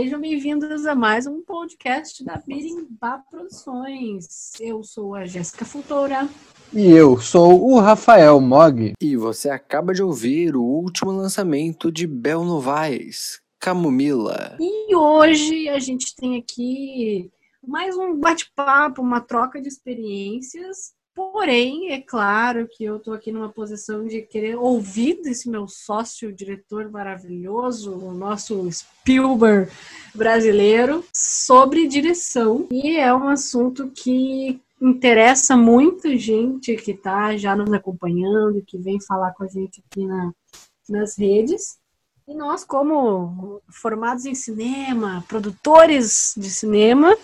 Sejam bem-vindos a mais um podcast da Birimbá Produções. Eu sou a Jéssica Fultora. E eu sou o Rafael Mog. E você acaba de ouvir o último lançamento de Bel Novaes, Camomila. E hoje a gente tem aqui mais um bate-papo, uma troca de experiências Porém, é claro que eu estou aqui numa posição de querer ouvir desse meu sócio, diretor maravilhoso, o nosso Spielberg brasileiro, sobre direção. E é um assunto que interessa muita gente que está já nos acompanhando, que vem falar com a gente aqui na, nas redes. E nós, como formados em cinema, produtores de cinema,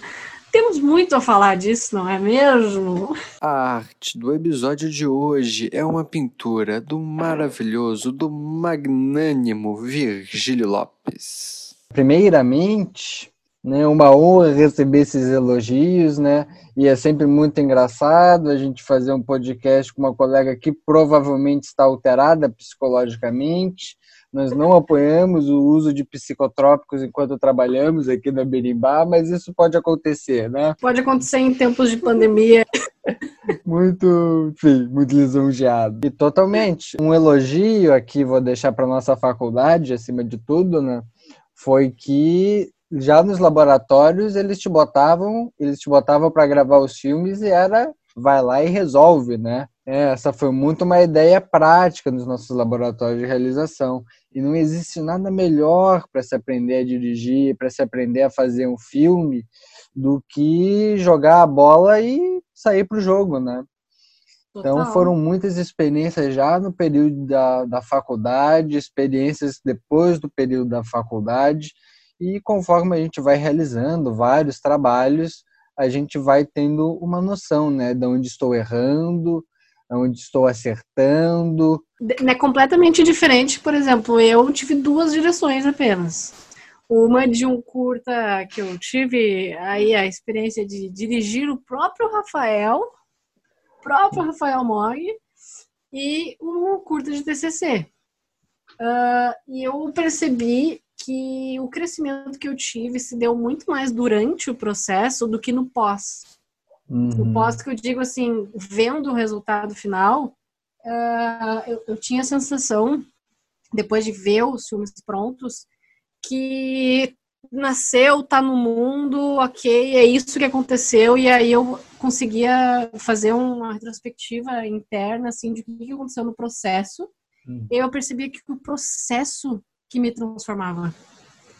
temos muito a falar disso, não é mesmo? A arte do episódio de hoje é uma pintura do maravilhoso, do magnânimo Virgílio Lopes. Primeiramente, né, uma honra receber esses elogios, né? E é sempre muito engraçado a gente fazer um podcast com uma colega que provavelmente está alterada psicologicamente, nós não apoiamos o uso de psicotrópicos enquanto trabalhamos aqui na Berimbá, mas isso pode acontecer, né? Pode acontecer em tempos de pandemia. muito, enfim, muito lisonjeado. E totalmente. Um elogio aqui, vou deixar para nossa faculdade, acima de tudo, né? Foi que já nos laboratórios eles te botavam, eles te botavam para gravar os filmes e era vai lá e resolve, né? É, essa foi muito uma ideia prática nos nossos laboratórios de realização. E não existe nada melhor para se aprender a dirigir, para se aprender a fazer um filme, do que jogar a bola e sair para o jogo, né? Então foram muitas experiências já no período da, da faculdade, experiências depois do período da faculdade, e conforme a gente vai realizando vários trabalhos, a gente vai tendo uma noção, né, de onde estou errando, onde estou acertando. É completamente diferente, por exemplo, eu tive duas direções apenas. Uma de um curta que eu tive aí a experiência de dirigir o próprio Rafael, próprio Rafael Mog, e um curta de TCC. Uh, ah, e eu percebi que o crescimento que eu tive se deu muito mais durante o processo do que no pós. Uhum. O pós que eu digo assim, vendo o resultado final, uh, eu, eu tinha a sensação, depois de ver os filmes prontos, que nasceu, tá no mundo, ok, é isso que aconteceu, e aí eu conseguia fazer uma retrospectiva interna, assim, de o que aconteceu no processo, uhum. e eu percebia que o processo que me transformava.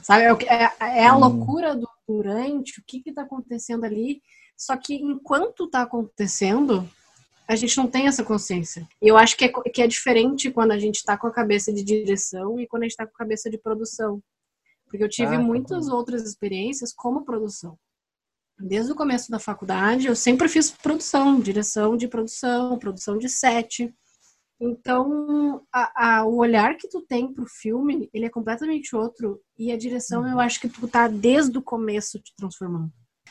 Sabe? É, é, é a loucura do durante, o que está acontecendo ali. Só que enquanto está acontecendo, a gente não tem essa consciência. E eu acho que é, que é diferente quando a gente está com a cabeça de direção e quando a gente está com a cabeça de produção. Porque eu tive ah, tá muitas outras experiências como produção. Desde o começo da faculdade, eu sempre fiz produção, direção de produção, produção de set. Então, a, a, o olhar que tu tem pro filme, ele é completamente outro. E a direção, eu uhum. acho que tu tá desde o começo te transformando.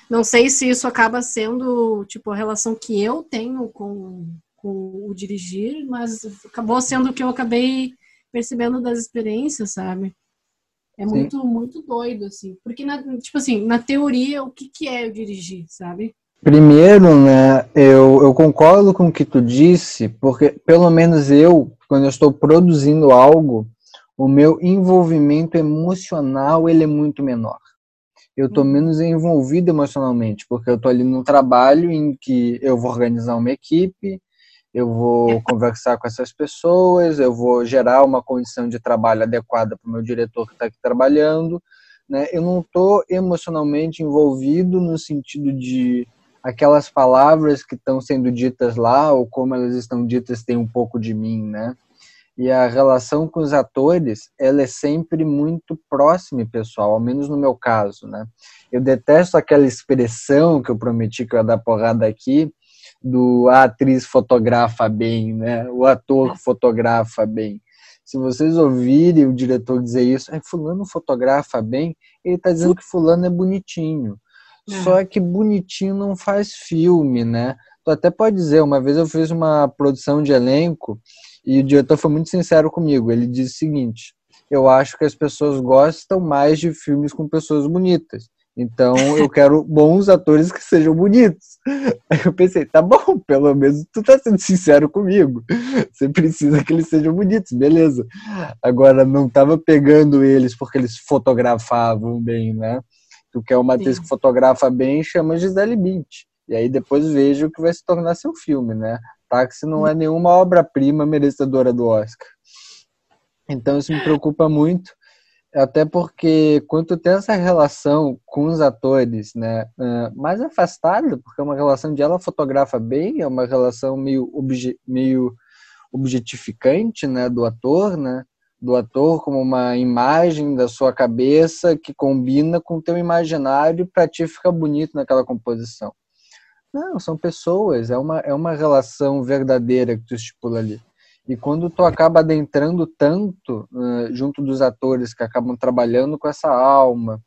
Não sei se isso acaba sendo, tipo, a relação que eu tenho com, com o dirigir, mas acabou sendo o que eu acabei percebendo das experiências, sabe? É muito, Sim. muito doido, assim. Porque, na, tipo assim, na teoria, o que, que é eu dirigir, sabe? Primeiro, né, eu, eu concordo com o que tu disse, porque pelo menos eu, quando eu estou produzindo algo, o meu envolvimento emocional ele é muito menor. Eu estou uhum. menos envolvido emocionalmente, porque eu estou ali no trabalho em que eu vou organizar uma equipe, eu vou conversar com essas pessoas, eu vou gerar uma condição de trabalho adequada para o meu diretor que está aqui trabalhando. Né? Eu não estou emocionalmente envolvido no sentido de aquelas palavras que estão sendo ditas lá ou como elas estão ditas tem um pouco de mim, né? E a relação com os atores, ela é sempre muito próxima, pessoal, ao menos no meu caso, né? Eu detesto aquela expressão que eu prometi que eu ia dar porrada aqui, do a atriz fotografa bem, né? O ator fotografa bem. Se vocês ouvirem o diretor dizer isso, é fulano fotografa bem, ele está dizendo que fulano é bonitinho. É. Só que bonitinho não faz filme, né? Tu até pode dizer, uma vez eu fiz uma produção de elenco e o diretor foi muito sincero comigo. Ele disse o seguinte: eu acho que as pessoas gostam mais de filmes com pessoas bonitas. Então eu quero bons atores que sejam bonitos. Aí eu pensei, tá bom, pelo menos tu tá sendo sincero comigo. Você precisa que eles sejam bonitos, beleza. Agora não tava pegando eles porque eles fotografavam bem, né? Tu quer uma atriz que fotografa bem, chama Gisele Bündchen. E aí depois veja o que vai se tornar seu filme, né? Táxi não é nenhuma obra-prima merecedora do Oscar. Então isso me preocupa muito até porque quando tem essa relação com os atores, né, mais afastada, porque é uma relação de ela fotografa bem, é uma relação meio, obje, meio objetificante, né, do ator, né, do ator como uma imagem da sua cabeça que combina com o teu imaginário para ti ficar bonito naquela composição. Não, são pessoas, é uma, é uma relação verdadeira que tu estipula ali. E quando tu acaba adentrando tanto uh, junto dos atores que acabam trabalhando com essa alma,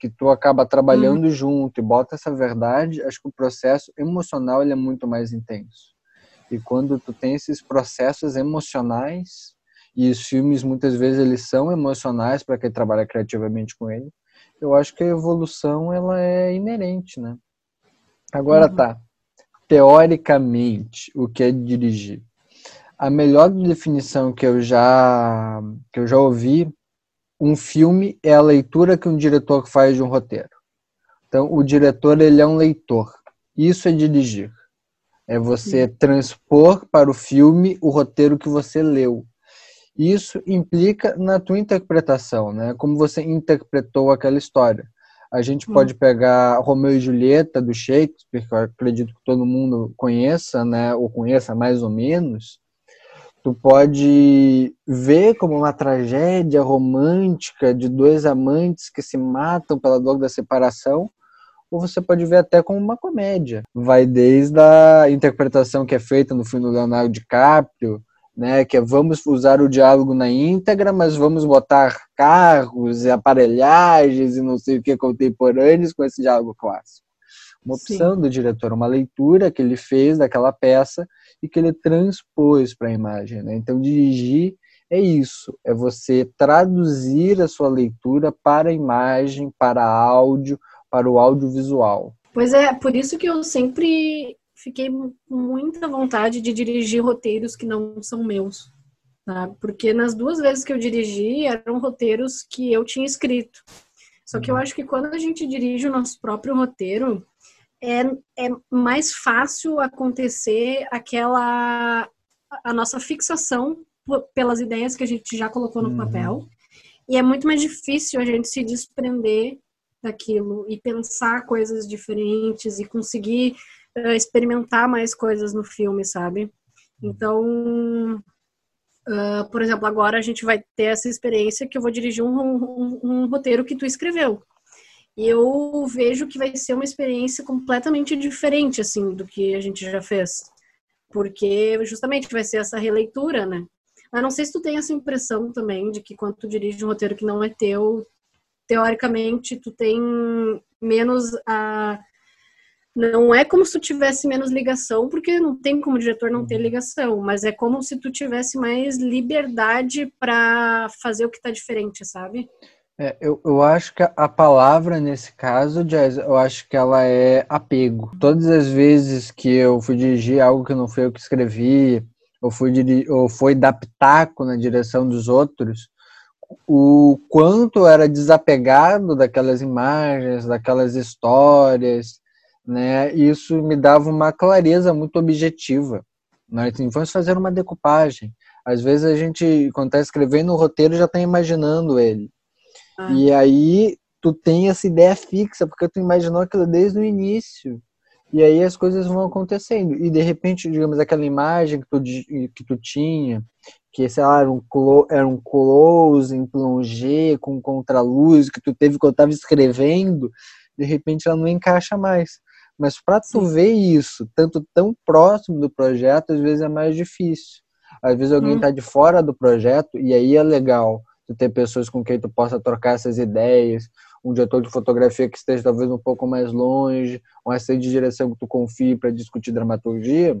que tu acaba trabalhando uhum. junto e bota essa verdade, acho que o processo emocional ele é muito mais intenso. E quando tu tem esses processos emocionais, e os filmes muitas vezes eles são emocionais para quem trabalha criativamente com ele, eu acho que a evolução ela é inerente, né? Agora uhum. tá. Teoricamente, o que é dirigir? a melhor definição que eu já que eu já ouvi um filme é a leitura que um diretor faz de um roteiro. Então, o diretor ele é um leitor. Isso é dirigir. É você transpor para o filme o roteiro que você leu. Isso implica na tua interpretação, né? Como você interpretou aquela história. A gente hum. pode pegar Romeu e Julieta do Shakespeare, que eu acredito que todo mundo conheça, né? Ou conheça mais ou menos tu pode ver como uma tragédia romântica de dois amantes que se matam pela dor da separação, ou você pode ver até como uma comédia. Vai desde a interpretação que é feita no filme do Leonardo DiCaprio, né, que é vamos usar o diálogo na íntegra, mas vamos botar carros e aparelhagens e não sei o que contemporâneos com esse diálogo clássico. Uma opção Sim. do diretor, uma leitura que ele fez daquela peça e que ele transpôs para a imagem. Né? Então, dirigir é isso, é você traduzir a sua leitura para a imagem, para áudio, para o audiovisual. Pois é, por isso que eu sempre fiquei com muita vontade de dirigir roteiros que não são meus. Tá? Porque nas duas vezes que eu dirigi, eram roteiros que eu tinha escrito. Só que eu uhum. acho que quando a gente dirige o nosso próprio roteiro, é, é mais fácil acontecer aquela a nossa fixação pelas ideias que a gente já colocou no uhum. papel e é muito mais difícil a gente se desprender daquilo e pensar coisas diferentes e conseguir uh, experimentar mais coisas no filme, sabe? Então, uh, por exemplo, agora a gente vai ter essa experiência que eu vou dirigir um, um, um roteiro que tu escreveu. E eu vejo que vai ser uma experiência completamente diferente, assim, do que a gente já fez. Porque justamente vai ser essa releitura, né? Mas não sei se tu tem essa impressão também de que quando tu dirige um roteiro que não é teu, teoricamente tu tem menos a não é como se tu tivesse menos ligação, porque não tem como diretor não ter ligação, mas é como se tu tivesse mais liberdade para fazer o que tá diferente, sabe? É, eu, eu acho que a palavra nesse caso, Jazz, eu acho que ela é apego. Todas as vezes que eu fui dirigir algo que não foi eu que escrevi, ou fui, ou foi dar pitaco na direção dos outros, o quanto era desapegado daquelas imagens, daquelas histórias, né? Isso me dava uma clareza muito objetiva. Nós né? vamos fazer uma decupagem. Às vezes a gente, quando está escrevendo o roteiro, já está imaginando ele. Ah. E aí tu tem essa ideia fixa, porque tu imaginou aquilo desde o início. E aí as coisas vão acontecendo. E de repente, digamos, aquela imagem que tu, que tu tinha, que sei lá, era um, era um close em plongé, com contraluz, que tu teve quando estava escrevendo, de repente ela não encaixa mais. Mas para tu ver isso, tanto tão próximo do projeto, às vezes é mais difícil. Às vezes alguém está hum. de fora do projeto e aí é legal tu ter pessoas com quem tu possa trocar essas ideias, um diretor de fotografia que esteja talvez um pouco mais longe, um assistente de direção que tu confie para discutir dramaturgia,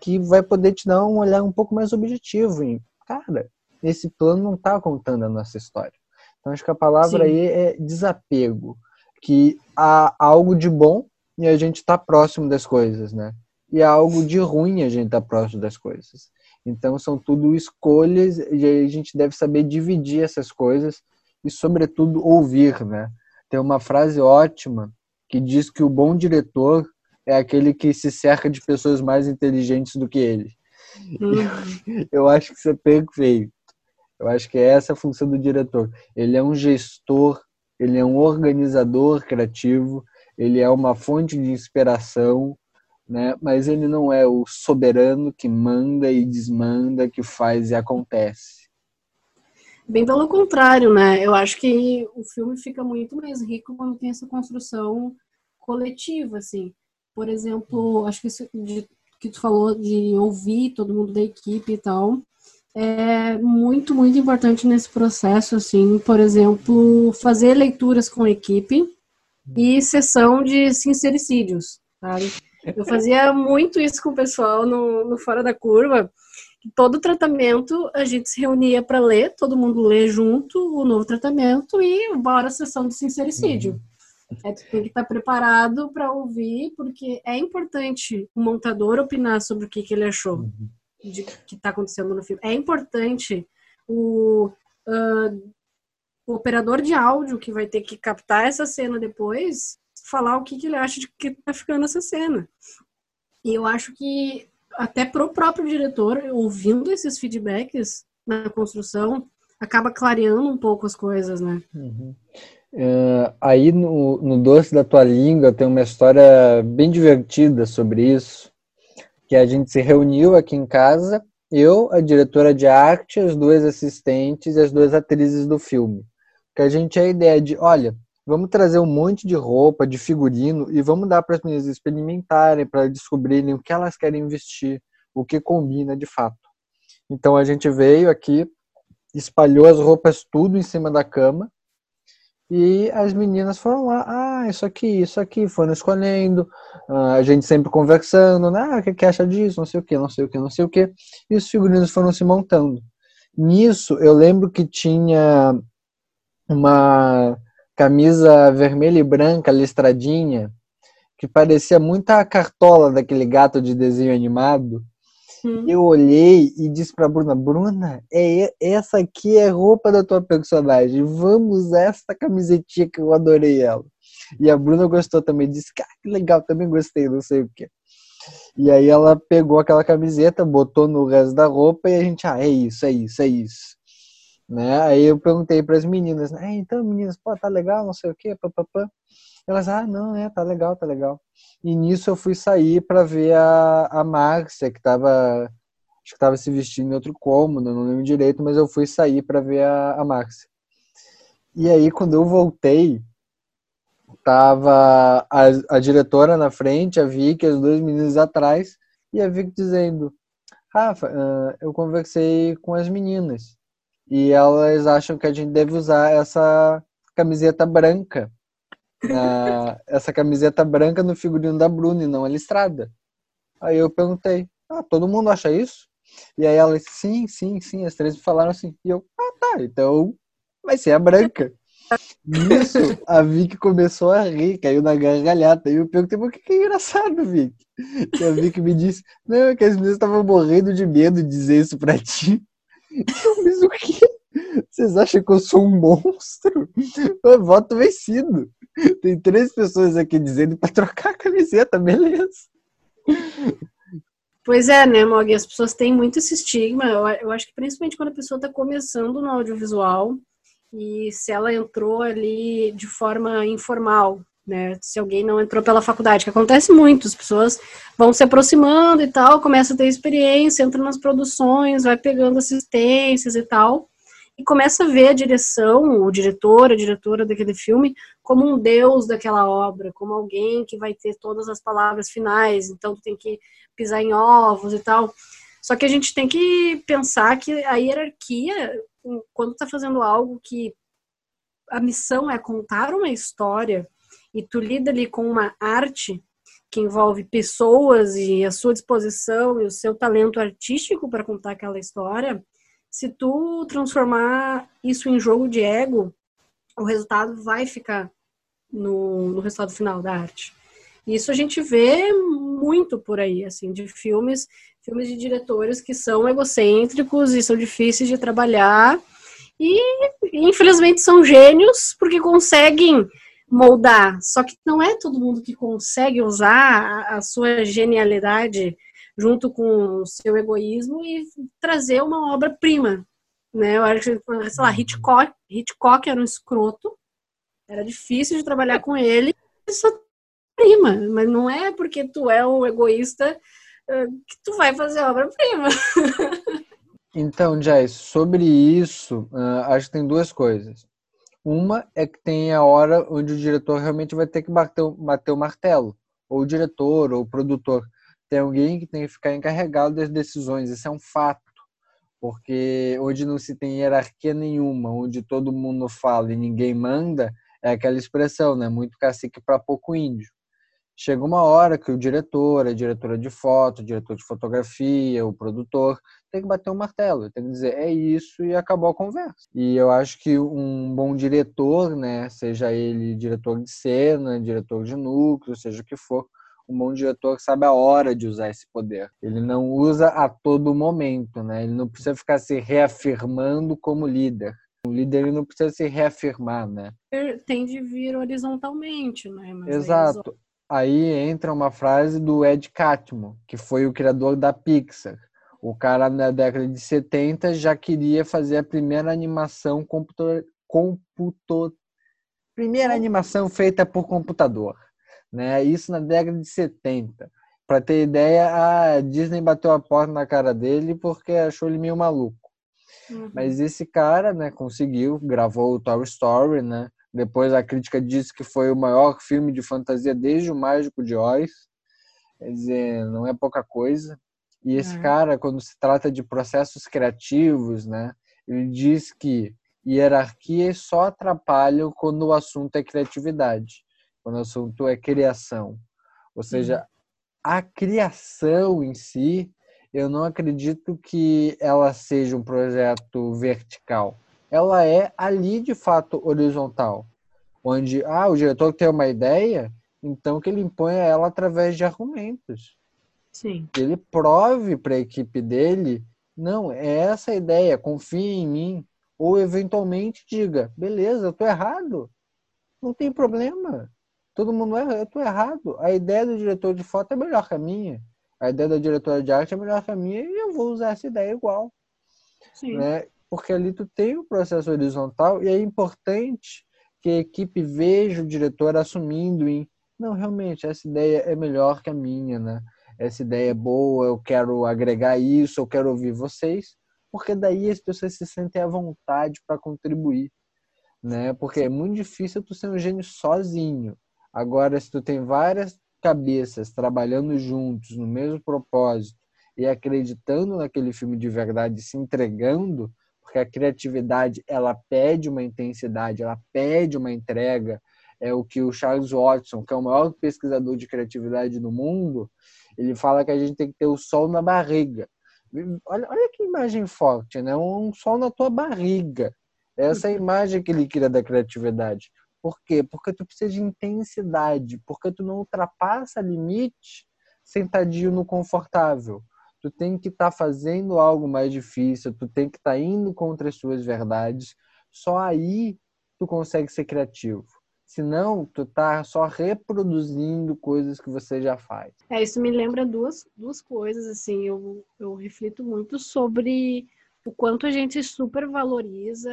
que vai poder te dar um olhar um pouco mais objetivo em, cara, esse plano não está contando a nossa história. Então acho que a palavra Sim. aí é desapego, que há algo de bom e a gente está próximo das coisas, né? E há algo de ruim a gente está próximo das coisas. Então são tudo escolhas e a gente deve saber dividir essas coisas e sobretudo ouvir, né? Tem uma frase ótima que diz que o bom diretor é aquele que se cerca de pessoas mais inteligentes do que ele. Uhum. Eu acho que isso é perfeito. Eu acho que é essa a função do diretor. Ele é um gestor, ele é um organizador criativo, ele é uma fonte de inspiração, né? Mas ele não é o soberano que manda e desmanda, que faz e acontece. Bem pelo contrário, né? Eu acho que o filme fica muito mais rico quando tem essa construção coletiva, assim. Por exemplo, acho que isso de, que tu falou de ouvir todo mundo da equipe e tal, é muito, muito importante nesse processo, assim. Por exemplo, fazer leituras com a equipe e sessão de sincericídios, sabe? Eu fazia muito isso com o pessoal no, no Fora da Curva. Todo tratamento a gente se reunia para ler, todo mundo lê junto o novo tratamento e bora a sessão de sincericídio. Uhum. É, tu tem que estar preparado para ouvir, porque é importante o montador opinar sobre o que, que ele achou uhum. de que está acontecendo no filme. É importante o, uh, o operador de áudio que vai ter que captar essa cena depois falar o que, que ele acha de que tá ficando essa cena. E eu acho que até pro próprio diretor, ouvindo esses feedbacks na construção, acaba clareando um pouco as coisas, né? Uhum. Uh, aí no, no Doce da Tua Língua tem uma história bem divertida sobre isso, que a gente se reuniu aqui em casa, eu, a diretora de arte, as duas assistentes e as duas atrizes do filme. Que a gente tinha a ideia de, olha, Vamos trazer um monte de roupa, de figurino e vamos dar para as meninas experimentarem, para descobrirem o que elas querem vestir, o que combina de fato. Então a gente veio aqui, espalhou as roupas tudo em cima da cama e as meninas foram lá, ah, isso aqui, isso aqui, foram escolhendo, ah, a gente sempre conversando, ah, o que, que acha disso, não sei o que, não sei o que, não sei o que, e os figurinos foram se montando. Nisso, eu lembro que tinha uma camisa vermelha e branca, listradinha, que parecia muito a cartola daquele gato de desenho animado. Hum. Eu olhei e disse pra Bruna, Bruna, é, essa aqui é roupa da tua personagem. Vamos usar essa camisetinha que eu adorei ela. E a Bruna gostou também, disse, cara, que legal, também gostei, não sei o que. E aí ela pegou aquela camiseta, botou no resto da roupa e a gente, ah, é isso, é isso, é isso. Né? Aí eu perguntei para as meninas, né? então meninas, pô, tá legal, não sei o quê, papapá. Elas, ah, não, é, tá legal, tá legal. E nisso eu fui sair para ver a, a Márcia, que tava, acho que tava se vestindo em outro cômodo, não lembro direito, mas eu fui sair para ver a, a Márcia. E aí, quando eu voltei, tava a, a diretora na frente, a Vicky, as duas meninas atrás, e a Vicky dizendo, Rafa, eu conversei com as meninas e elas acham que a gente deve usar essa camiseta branca. Uh, essa camiseta branca no figurino da Bruna e não a listrada. Aí eu perguntei, ah, todo mundo acha isso? E aí elas, sim, sim, sim, as três falaram assim. E eu, ah, tá, então vai ser a branca. Nisso, a Vicky começou a rir, caiu na gargalhada. E eu perguntei, por que, que é engraçado, Vicky? E a Vicky me disse, não, é que as meninas estavam morrendo de medo de dizer isso pra ti. Mas o quê? Vocês acham que eu sou um monstro? Eu voto vencido. Tem três pessoas aqui dizendo para trocar a camiseta, beleza. Pois é, né, Mog? As pessoas têm muito esse estigma. Eu, eu acho que principalmente quando a pessoa está começando no audiovisual e se ela entrou ali de forma informal, né? Se alguém não entrou pela faculdade, que acontece muito, as pessoas vão se aproximando e tal, começa a ter experiência, entra nas produções, vai pegando assistências e tal, e começa a ver a direção, o diretor, a diretora daquele filme, como um deus daquela obra, como alguém que vai ter todas as palavras finais, então tem que pisar em ovos e tal. Só que a gente tem que pensar que a hierarquia, quando está fazendo algo que a missão é contar uma história, e tu lida ali com uma arte que envolve pessoas e a sua disposição e o seu talento artístico para contar aquela história, se tu transformar isso em jogo de ego, o resultado vai ficar no, no resultado final da arte. Isso a gente vê muito por aí, assim, de filmes, filmes de diretores que são egocêntricos e são difíceis de trabalhar e infelizmente são gênios porque conseguem moldar. Só que não é todo mundo que consegue usar a sua genialidade junto com o seu egoísmo e trazer uma obra-prima. Né? Eu acho que, sei lá, Hitchcock, Hitchcock era um escroto, era difícil de trabalhar com ele, só prima, mas não é porque tu é um egoísta uh, que tu vai fazer obra-prima. então, Jess, sobre isso, uh, acho que tem duas coisas. Uma é que tem a hora onde o diretor realmente vai ter que bater, bater o martelo, ou o diretor, ou o produtor. Tem alguém que tem que ficar encarregado das decisões, isso é um fato. Porque onde não se tem hierarquia nenhuma, onde todo mundo fala e ninguém manda, é aquela expressão, né? Muito cacique para pouco índio chega uma hora que o diretor, a diretora de foto, o diretor de fotografia, o produtor, tem que bater o um martelo, tem que dizer é isso e acabou a conversa. E eu acho que um bom diretor, né, seja ele diretor de cena, diretor de núcleo, seja o que for, um bom diretor sabe a hora de usar esse poder. Ele não usa a todo momento, né? Ele não precisa ficar se reafirmando como líder. O líder não precisa se reafirmar, né? Tem de vir horizontalmente, né? Mas Exato aí entra uma frase do Ed Catmull, que foi o criador da Pixar. O cara na década de 70 já queria fazer a primeira animação computor, computor primeira animação feita por computador, né? Isso na década de 70. Para ter ideia, a Disney bateu a porta na cara dele porque achou ele meio maluco. Uhum. Mas esse cara, né, conseguiu, gravou o Toy Story, né? Depois a crítica disse que foi o maior filme de fantasia desde o Mágico de Oz. Quer dizer, não é pouca coisa. E esse é. cara, quando se trata de processos criativos, né, ele diz que hierarquias só atrapalham quando o assunto é criatividade, quando o assunto é criação. Ou seja, uhum. a criação em si, eu não acredito que ela seja um projeto vertical ela é ali de fato horizontal, onde ah, o diretor tem uma ideia, então que ele imponha ela através de argumentos. Sim. Que ele prove para a equipe dele, não, é essa a ideia, confie em mim, ou eventualmente diga, beleza, eu tô errado. Não tem problema. Todo mundo erra, eu tô errado. A ideia do diretor de foto é melhor que a minha. A ideia da diretora de arte é melhor que a minha e eu vou usar essa ideia igual. Sim. Né? Porque ali tu tem o um processo horizontal e é importante que a equipe veja o diretor assumindo em não, realmente, essa ideia é melhor que a minha, né? Essa ideia é boa, eu quero agregar isso, eu quero ouvir vocês, porque daí as pessoas se sentem à vontade para contribuir, né? Porque é muito difícil tu ser um gênio sozinho. Agora, se tu tem várias cabeças trabalhando juntos no mesmo propósito e acreditando naquele filme de verdade, se entregando, porque a criatividade ela pede uma intensidade, ela pede uma entrega. É o que o Charles Watson, que é o maior pesquisador de criatividade do mundo, ele fala que a gente tem que ter o sol na barriga. Olha, olha que imagem forte, né? Um sol na tua barriga. Essa é a imagem que ele cria da criatividade. Por quê? Porque tu precisa de intensidade, porque tu não ultrapassa limite sentadinho no confortável tu tem que estar tá fazendo algo mais difícil, tu tem que estar tá indo contra as suas verdades. Só aí tu consegue ser criativo. Senão, tu tá só reproduzindo coisas que você já faz. É, isso me lembra duas, duas coisas, assim, eu, eu reflito muito sobre o quanto a gente supervaloriza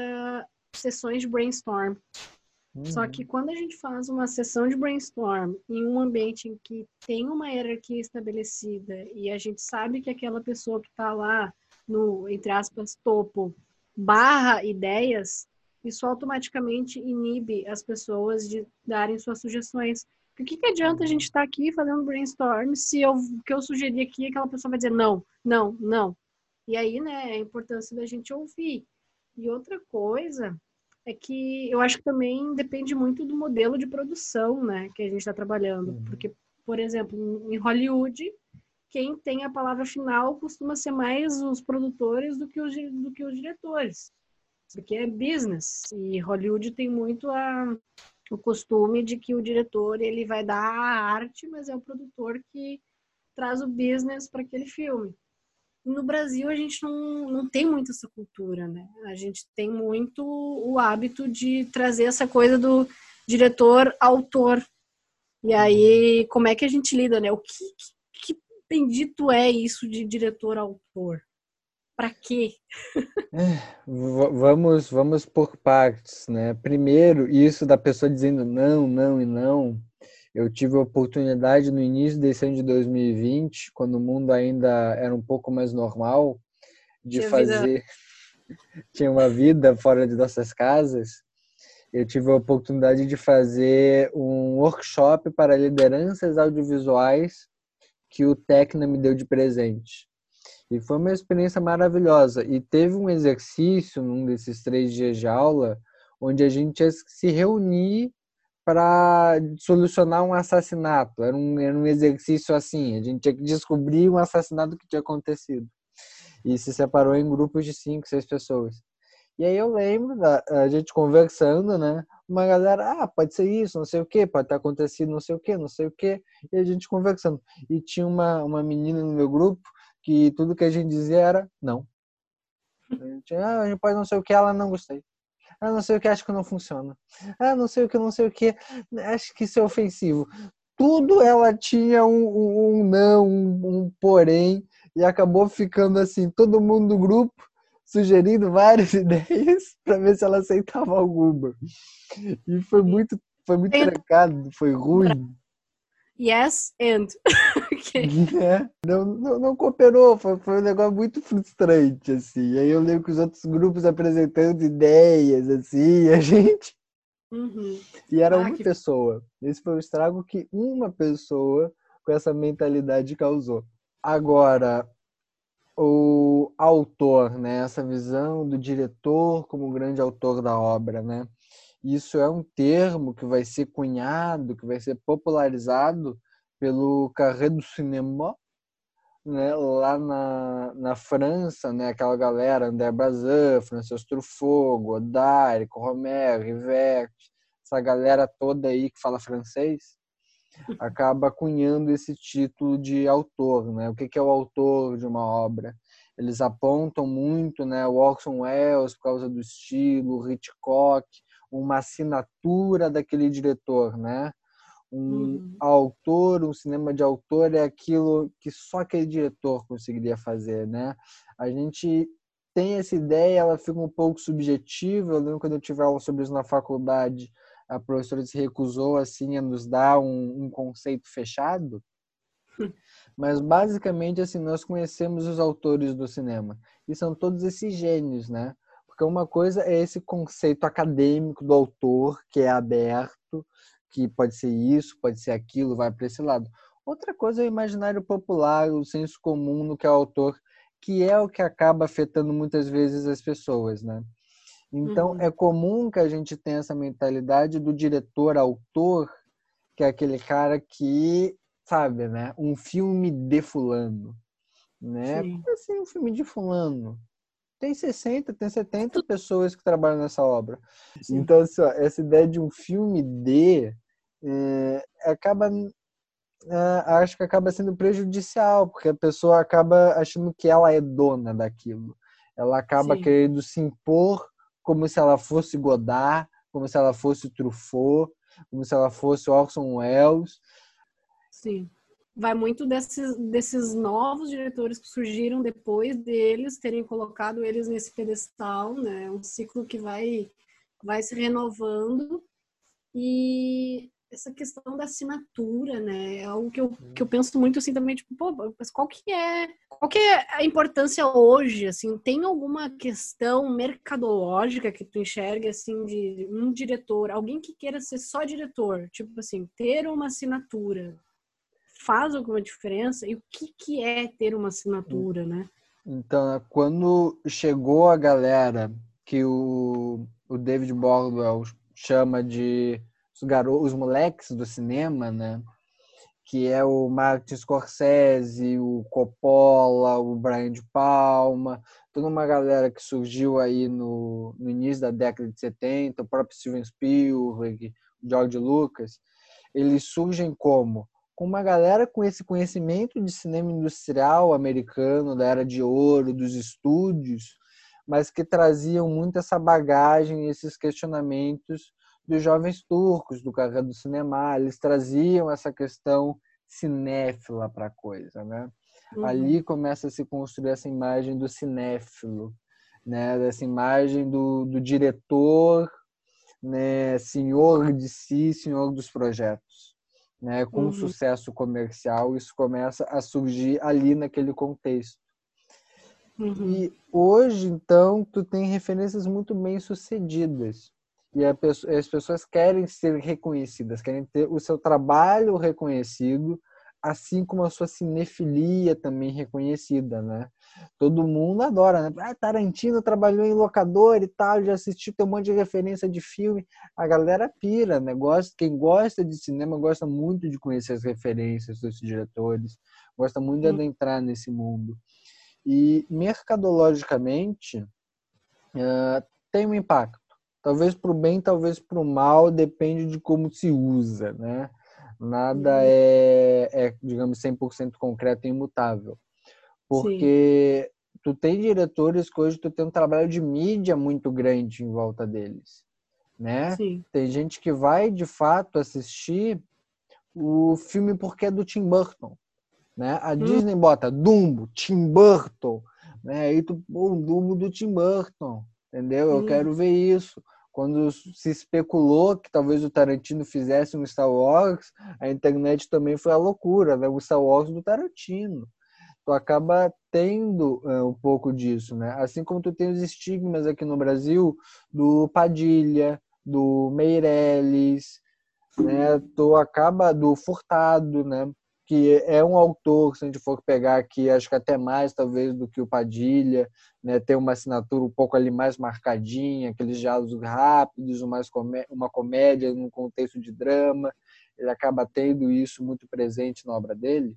sessões de brainstorm. Uhum. Só que quando a gente faz uma sessão de brainstorm em um ambiente em que tem uma hierarquia estabelecida e a gente sabe que aquela pessoa que está lá no, entre aspas, topo, barra ideias, isso automaticamente inibe as pessoas de darem suas sugestões. O que, que adianta a gente estar tá aqui fazendo brainstorm se eu, o que eu sugeri aqui, aquela pessoa vai dizer não, não, não. E aí, né, a importância da gente ouvir. E outra coisa é que eu acho que também depende muito do modelo de produção, né, que a gente está trabalhando. Uhum. Porque, por exemplo, em Hollywood, quem tem a palavra final costuma ser mais os produtores do que os, do que os diretores. Porque é business. E Hollywood tem muito a, o costume de que o diretor ele vai dar a arte, mas é o produtor que traz o business para aquele filme. No Brasil, a gente não, não tem muito essa cultura, né? A gente tem muito o hábito de trazer essa coisa do diretor-autor. E aí, como é que a gente lida, né? O que, que, que bendito é isso de diretor-autor? Para quê? É, vamos, vamos por partes, né? Primeiro, isso da pessoa dizendo não, não e não eu tive a oportunidade no início desse ano de 2020, quando o mundo ainda era um pouco mais normal, de Tinha fazer. Tinha uma vida fora de nossas casas. Eu tive a oportunidade de fazer um workshop para lideranças audiovisuais que o Tecna me deu de presente. E foi uma experiência maravilhosa. E teve um exercício num desses três dias de aula, onde a gente ia se reunir para solucionar um assassinato. Era um, era um exercício assim. A gente tinha que descobrir um assassinato que tinha acontecido. E se separou em grupos de cinco, seis pessoas. E aí eu lembro da a gente conversando, né? Uma galera, ah, pode ser isso, não sei o que, pode ter acontecido não sei o que, não sei o que. E a gente conversando. E tinha uma, uma menina no meu grupo que tudo que a gente dizia era não. A gente, ah, a gente pode não sei o que, ela não gostei. Ah, não sei o que, acho que não funciona. Ah, não sei o que, não sei o que, acho que isso é ofensivo. Tudo ela tinha um, um, um não, um, um porém, e acabou ficando assim, todo mundo do grupo sugerindo várias ideias para ver se ela aceitava alguma. E foi muito, foi muito trancado, foi ruim. Yes and. é, não, não, não, cooperou, foi, foi um negócio muito frustrante, assim. Aí eu lembro que os outros grupos apresentando ideias, assim, a gente. Uhum. E era ah, uma que... pessoa. Esse foi o estrago que uma pessoa com essa mentalidade causou. Agora, o autor, né? Essa visão do diretor como grande autor da obra, né? Isso é um termo que vai ser cunhado, que vai ser popularizado pelo Carré do Cinema, né, lá na, na França, né, aquela galera, André Bazin, Francis Truffaut, Godard, Romero, Rivette, essa galera toda aí que fala francês, acaba cunhando esse título de autor, né? O que é o autor de uma obra? Eles apontam muito, né, o Orson Welles por causa do estilo, Hitchcock, uma assinatura daquele diretor, né? Um uhum. autor, um cinema de autor é aquilo que só aquele diretor conseguiria fazer, né? A gente tem essa ideia, ela fica um pouco subjetiva. Eu lembro quando eu tive aula sobre isso na faculdade, a professora se recusou assim a nos dar um, um conceito fechado. Mas basicamente assim nós conhecemos os autores do cinema e são todos esses gênios, né? Porque uma coisa é esse conceito acadêmico do autor, que é aberto, que pode ser isso, pode ser aquilo, vai para esse lado. Outra coisa é o imaginário popular, o senso comum no que é o autor, que é o que acaba afetando muitas vezes as pessoas, né? Então, uhum. é comum que a gente tenha essa mentalidade do diretor-autor, que é aquele cara que, sabe, né? Um filme de fulano, né? Sim. Assim, um filme de fulano tem 60, tem 70 pessoas que trabalham nessa obra. Sim. Então, assim, ó, essa ideia de um filme D é, acaba. É, acho que acaba sendo prejudicial, porque a pessoa acaba achando que ela é dona daquilo. Ela acaba Sim. querendo se impor como se ela fosse Godard, como se ela fosse Truffaut, como se ela fosse Orson Welles. Sim vai muito desses, desses novos diretores que surgiram depois deles terem colocado eles nesse pedestal, né? Um ciclo que vai, vai se renovando e essa questão da assinatura, né? É algo que eu, que eu penso muito assim também, tipo, pô, mas qual que é, qual que é a importância hoje, assim? Tem alguma questão mercadológica que tu enxerga, assim, de um diretor, alguém que queira ser só diretor, tipo assim, ter uma assinatura, faz alguma diferença e o que, que é ter uma assinatura, né? Então, quando chegou a galera que o, o David Bordwell chama de os garotos, os moleques do cinema, né? que é o Martin Scorsese, o Coppola, o Brian de Palma, toda uma galera que surgiu aí no, no início da década de 70, o próprio Steven Spielberg, George Lucas, eles surgem como? Com uma galera com esse conhecimento de cinema industrial americano, da era de ouro, dos estúdios, mas que traziam muito essa bagagem, esses questionamentos dos jovens turcos, do carreira do cinema. Eles traziam essa questão cinéfila para a coisa, né? Uhum. Ali começa a se construir essa imagem do cinéfilo, né? Dessa imagem do, do diretor né, senhor de si, senhor dos projetos. Né, com uhum. sucesso comercial, isso começa a surgir ali naquele contexto. Uhum. E hoje, então, tu tem referências muito bem sucedidas. E as pessoas querem ser reconhecidas, querem ter o seu trabalho reconhecido, assim como a sua cinefilia também reconhecida, né? Todo mundo adora, né? Ah, Tarantino trabalhou em locador e tal, já assistiu, tem um monte de referência de filme. A galera pira, né? Gosta, quem gosta de cinema gosta muito de conhecer as referências dos diretores, gosta muito de adentrar nesse mundo. E mercadologicamente uh, tem um impacto. Talvez para o bem, talvez para o mal, depende de como se usa, né? Nada uhum. é, é, digamos, 100% concreto e imutável. Porque Sim. tu tem diretores que hoje tu tem um trabalho de mídia muito grande em volta deles, né? Sim. Tem gente que vai, de fato, assistir o filme porque é do Tim Burton, né? A hum. Disney bota Dumbo, Tim Burton, né? Aí tu, o Dumbo do Tim Burton, entendeu? Eu quero ver isso quando se especulou que talvez o Tarantino fizesse um Star Wars, a internet também foi a loucura, né? O Star Wars do Tarantino. Tu acaba tendo é, um pouco disso, né? Assim como tu tem os estigmas aqui no Brasil do Padilha, do Meirelles, né? Tu acaba do Furtado, né? Que é um autor, se a gente for pegar aqui, acho que até mais talvez do que o Padilha, né? tem uma assinatura um pouco ali mais marcadinha, aqueles diálogos rápidos, uma, uma comédia num contexto de drama, ele acaba tendo isso muito presente na obra dele,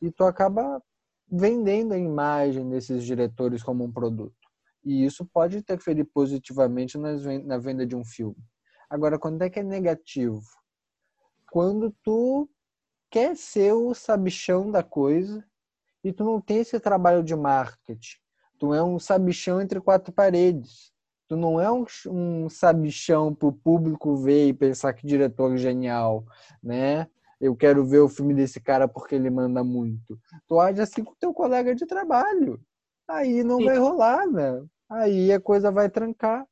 e tu acaba vendendo a imagem desses diretores como um produto. E isso pode interferir positivamente na venda de um filme. Agora, quando é que é negativo? Quando tu quer ser o sabichão da coisa e tu não tem esse trabalho de marketing. Tu é um sabichão entre quatro paredes. Tu não é um, um sabichão para o público ver e pensar que diretor genial, né? Eu quero ver o filme desse cara porque ele manda muito. Tu age assim com teu colega de trabalho. Aí não Sim. vai rolar, né? Aí a coisa vai trancar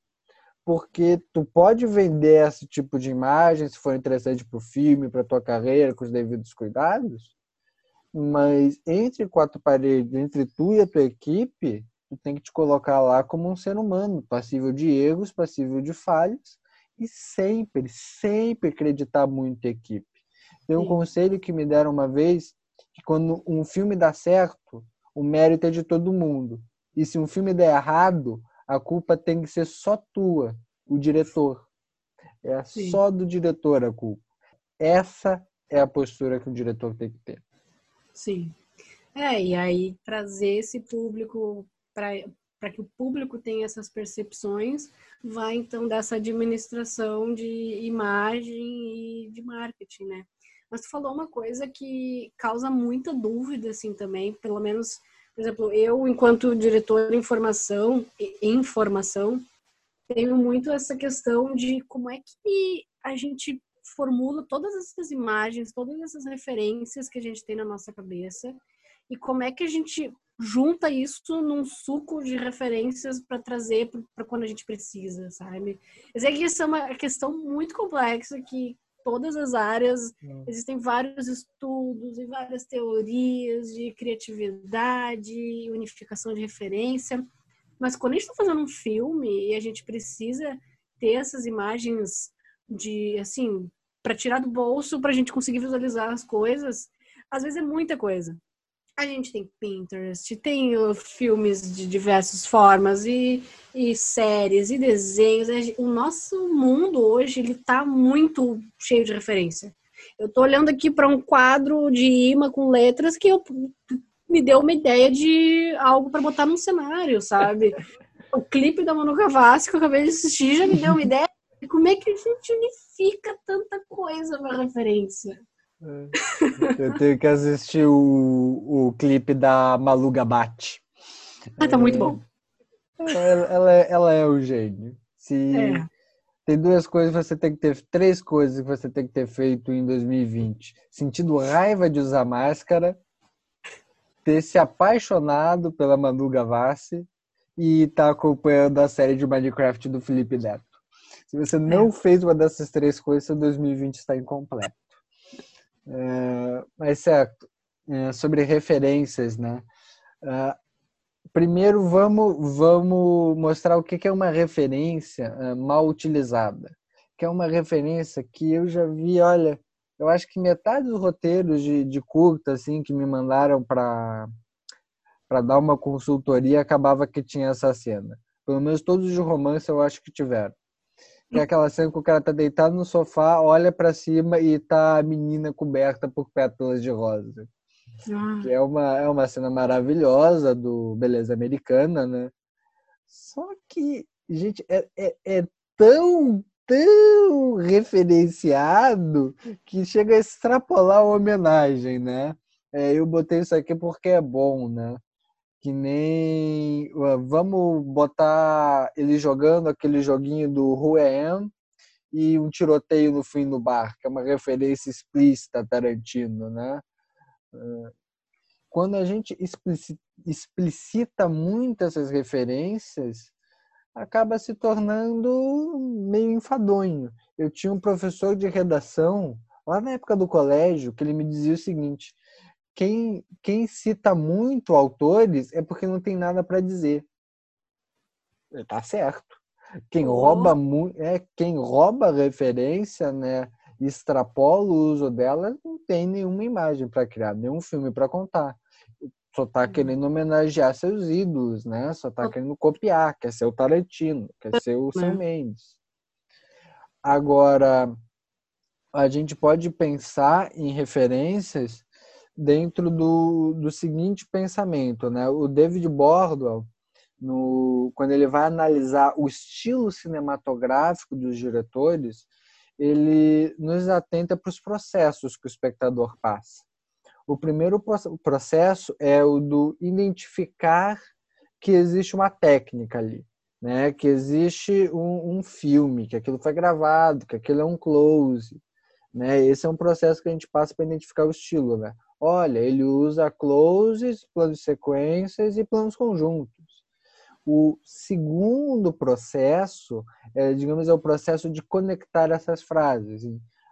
porque tu pode vender esse tipo de imagem se for interessante para o filme, para tua carreira, com os devidos cuidados, mas entre quatro paredes, entre tu e a tua equipe, tu tem que te colocar lá como um ser humano, passível de erros, passível de falhas, e sempre, sempre acreditar muito a equipe. Tem um Sim. conselho que me deram uma vez, que quando um filme dá certo, o mérito é de todo mundo. E se um filme der errado, a culpa tem que ser só tua, o diretor. É Sim. só do diretor a culpa. Essa é a postura que o diretor tem que ter. Sim. É, e aí trazer esse público para que o público tenha essas percepções, vai então dessa administração de imagem e de marketing, né? Mas tu falou uma coisa que causa muita dúvida, assim, também, pelo menos por exemplo, eu, enquanto diretor de informação, informação, tenho muito essa questão de como é que a gente formula todas essas imagens, todas essas referências que a gente tem na nossa cabeça e como é que a gente junta isso num suco de referências para trazer para quando a gente precisa, sabe? Eu sei que isso é uma questão muito complexa que todas as áreas, hum. existem vários estudos e várias teorias de criatividade, unificação de referência. Mas quando a gente está fazendo um filme e a gente precisa ter essas imagens de, assim, para tirar do bolso, para a gente conseguir visualizar as coisas, às vezes é muita coisa a gente tem Pinterest, tem uh, filmes de diversas formas e, e séries e desenhos. O nosso mundo hoje ele está muito cheio de referência. Eu tô olhando aqui para um quadro de imã com letras que eu, me deu uma ideia de algo para botar num cenário, sabe? o clipe da Manu Gavassi que eu acabei de assistir já me deu uma ideia de como é que a gente unifica tanta coisa na referência. É. Eu tenho que assistir o, o clipe da Malu Gabate. Ah, tá muito bom. Ela, ela, é, ela é o gênio. Se é. tem duas coisas, você tem que ter três coisas que você tem que ter feito em 2020: sentido raiva de usar máscara, ter se apaixonado pela Manu Gavassi e estar tá acompanhando a série de Minecraft do Felipe Neto. Se você não é. fez uma dessas três coisas, seu 2020 está incompleto. É, mas certo, é, sobre referências, né? Uh, primeiro vamos, vamos mostrar o que é uma referência uh, mal utilizada. Que é uma referência que eu já vi, olha, eu acho que metade dos roteiros de, de curta, assim, que me mandaram para para dar uma consultoria acabava que tinha essa cena. Pelo menos todos os romances eu acho que tiveram. É aquela cena que o cara tá deitado no sofá, olha para cima e tá a menina coberta por pétalas de rosa. Ah. Que é uma, é uma cena maravilhosa do Beleza Americana, né? Só que, gente, é, é, é tão, tão referenciado que chega a extrapolar a homenagem, né? É, eu botei isso aqui porque é bom, né? Que nem. Vamos botar ele jogando aquele joguinho do Who Am e um tiroteio no fim do bar, que é uma referência explícita a Tarantino, né? Quando a gente explicita muito essas referências, acaba se tornando meio enfadonho. Eu tinha um professor de redação, lá na época do colégio, que ele me dizia o seguinte: quem, quem cita muito autores é porque não tem nada para dizer. Tá certo. Quem oh. rouba é quem rouba referência, né? extrapola o uso dela, não tem nenhuma imagem para criar, nenhum filme para contar. Só está uhum. querendo homenagear seus ídolos, né? Só está querendo copiar, quer ser o Tarantino, quer ser o Sam Mendes. Agora, a gente pode pensar em referências dentro do, do seguinte pensamento, né? O David Bordwell, no, quando ele vai analisar o estilo cinematográfico dos diretores, ele nos atenta para os processos que o espectador passa. O primeiro processo é o do identificar que existe uma técnica ali, né? que existe um, um filme, que aquilo foi gravado, que aquilo é um close. Né? Esse é um processo que a gente passa para identificar o estilo. Né? Olha, ele usa closes, planos de sequências e planos conjuntos. O segundo processo, é, digamos, é o processo de conectar essas frases.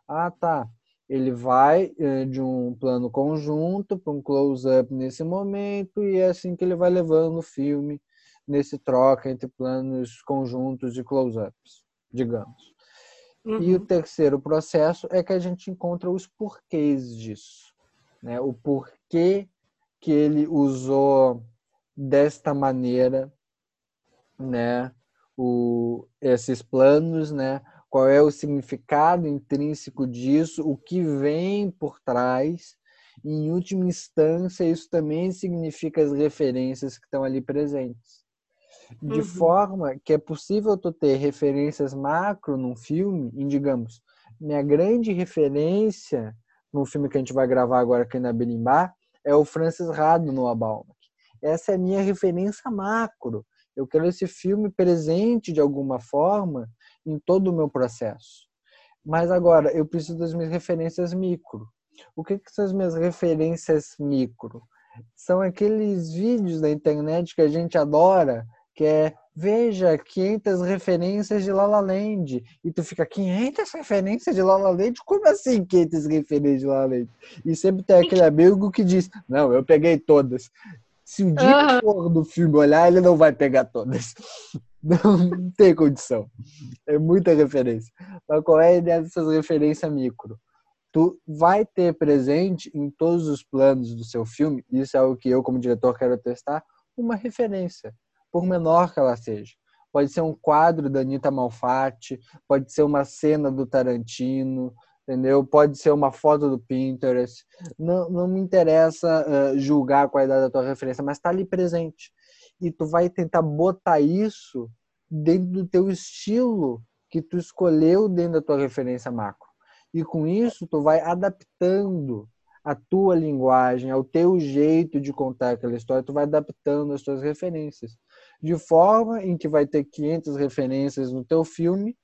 Ah, tá. Ele vai é, de um plano conjunto para um close-up nesse momento e é assim que ele vai levando o filme nesse troca entre planos conjuntos e close-ups, digamos. Uhum. E o uhum. terceiro processo é que a gente encontra os porquês disso. Né? O porquê que ele usou desta maneira né, o, esses planos, né, qual é o significado intrínseco disso, o que vem por trás. E, em última instância, isso também significa as referências que estão ali presentes. De uhum. forma que é possível tu ter referências macro num filme, em, digamos, minha grande referência no filme que a gente vai gravar agora aqui na Berimbá é o Francis Rado no Baumbach. Essa é a minha referência macro. Eu quero esse filme presente de alguma forma em todo o meu processo. Mas agora, eu preciso das minhas referências micro. O que, que são as minhas referências micro? São aqueles vídeos da internet que a gente adora, que é veja 500 referências de La La Land e tu fica 500 referências de La La Land? Como assim 500 referências de La La Land? E sempre tem aquele amigo que diz, não, eu peguei todas. Se o diretor uhum. do filme olhar, ele não vai pegar todas. Não, tem condição. É muita referência. Mas qual é a ideia dessas referências micro? Tu vai ter presente em todos os planos do seu filme, isso é o que eu, como diretor, quero testar, uma referência, por menor que ela seja. Pode ser um quadro da Anitta Malfatti, pode ser uma cena do Tarantino, entendeu? Pode ser uma foto do Pinterest. Não, não me interessa uh, julgar a qualidade da tua referência, mas está ali presente. E tu vai tentar botar isso dentro do teu estilo que tu escolheu dentro da tua referência macro. E com isso tu vai adaptando a tua linguagem, ao teu jeito de contar aquela história, tu vai adaptando as tuas referências. De forma em que vai ter 500 referências no teu filme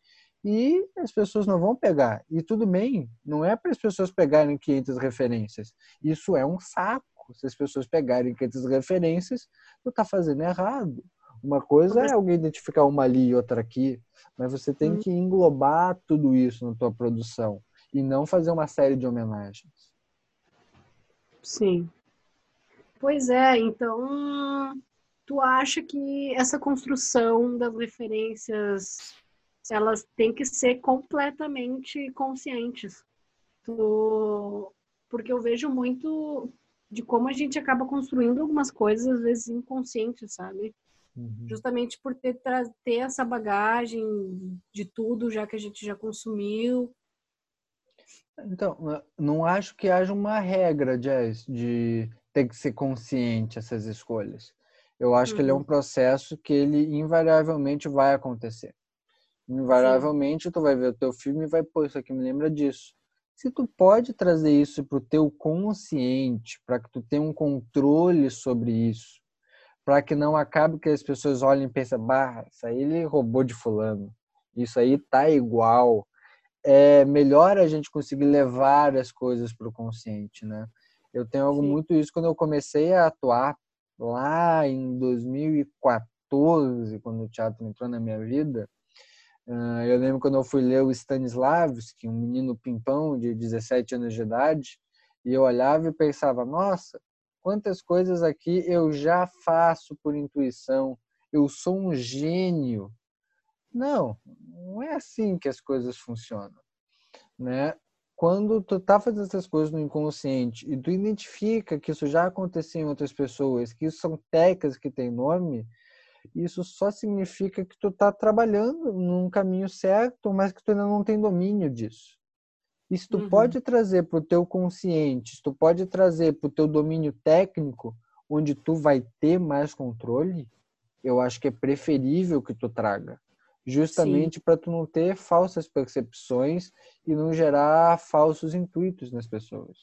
e as pessoas não vão pegar. E tudo bem, não é para as pessoas pegarem 500 referências. Isso é um saco. Se as pessoas pegarem 500 referências, tu está fazendo errado. Uma coisa é alguém identificar uma ali e outra aqui, mas você tem hum. que englobar tudo isso na tua produção e não fazer uma série de homenagens. Sim. Pois é, então tu acha que essa construção das referências elas têm que ser completamente conscientes. Tu... Porque eu vejo muito de como a gente acaba construindo algumas coisas, às vezes inconscientes, sabe? Uhum. Justamente por ter, ter essa bagagem de tudo já que a gente já consumiu. Então, não acho que haja uma regra, Jazz, de ter que ser consciente essas escolhas. Eu acho uhum. que ele é um uhum. processo que ele invariavelmente vai acontecer. Invariavelmente Sim. tu vai ver o teu filme e vai, pô, isso aqui me lembra disso. Se tu pode trazer isso para o teu consciente, para que tu tenha um controle sobre isso, para que não acabe que as pessoas olhem e pensem, bah, isso aí ele roubou de fulano, isso aí tá igual. É melhor a gente conseguir levar as coisas para o consciente, né? Eu tenho algo Sim. muito isso quando eu comecei a atuar lá em 2014, quando o teatro entrou na minha vida. Ah, eu lembro quando eu fui ler o Stanislavski, um menino pimpão de 17 anos de idade, e eu olhava e pensava, nossa, quantas coisas aqui eu já faço por intuição, eu sou um gênio. Não, não é assim que as coisas funcionam, né? Quando tu tá fazendo essas coisas no inconsciente e tu identifica que isso já aconteceu em outras pessoas, que isso são técnicas que têm nome, isso só significa que tu tá trabalhando num caminho certo, mas que tu ainda não tem domínio disso. E se tu uhum. pode trazer para o teu consciente, se tu pode trazer para o teu domínio técnico, onde tu vai ter mais controle, eu acho que é preferível que tu traga. Justamente para tu não ter falsas percepções e não gerar falsos intuitos nas pessoas.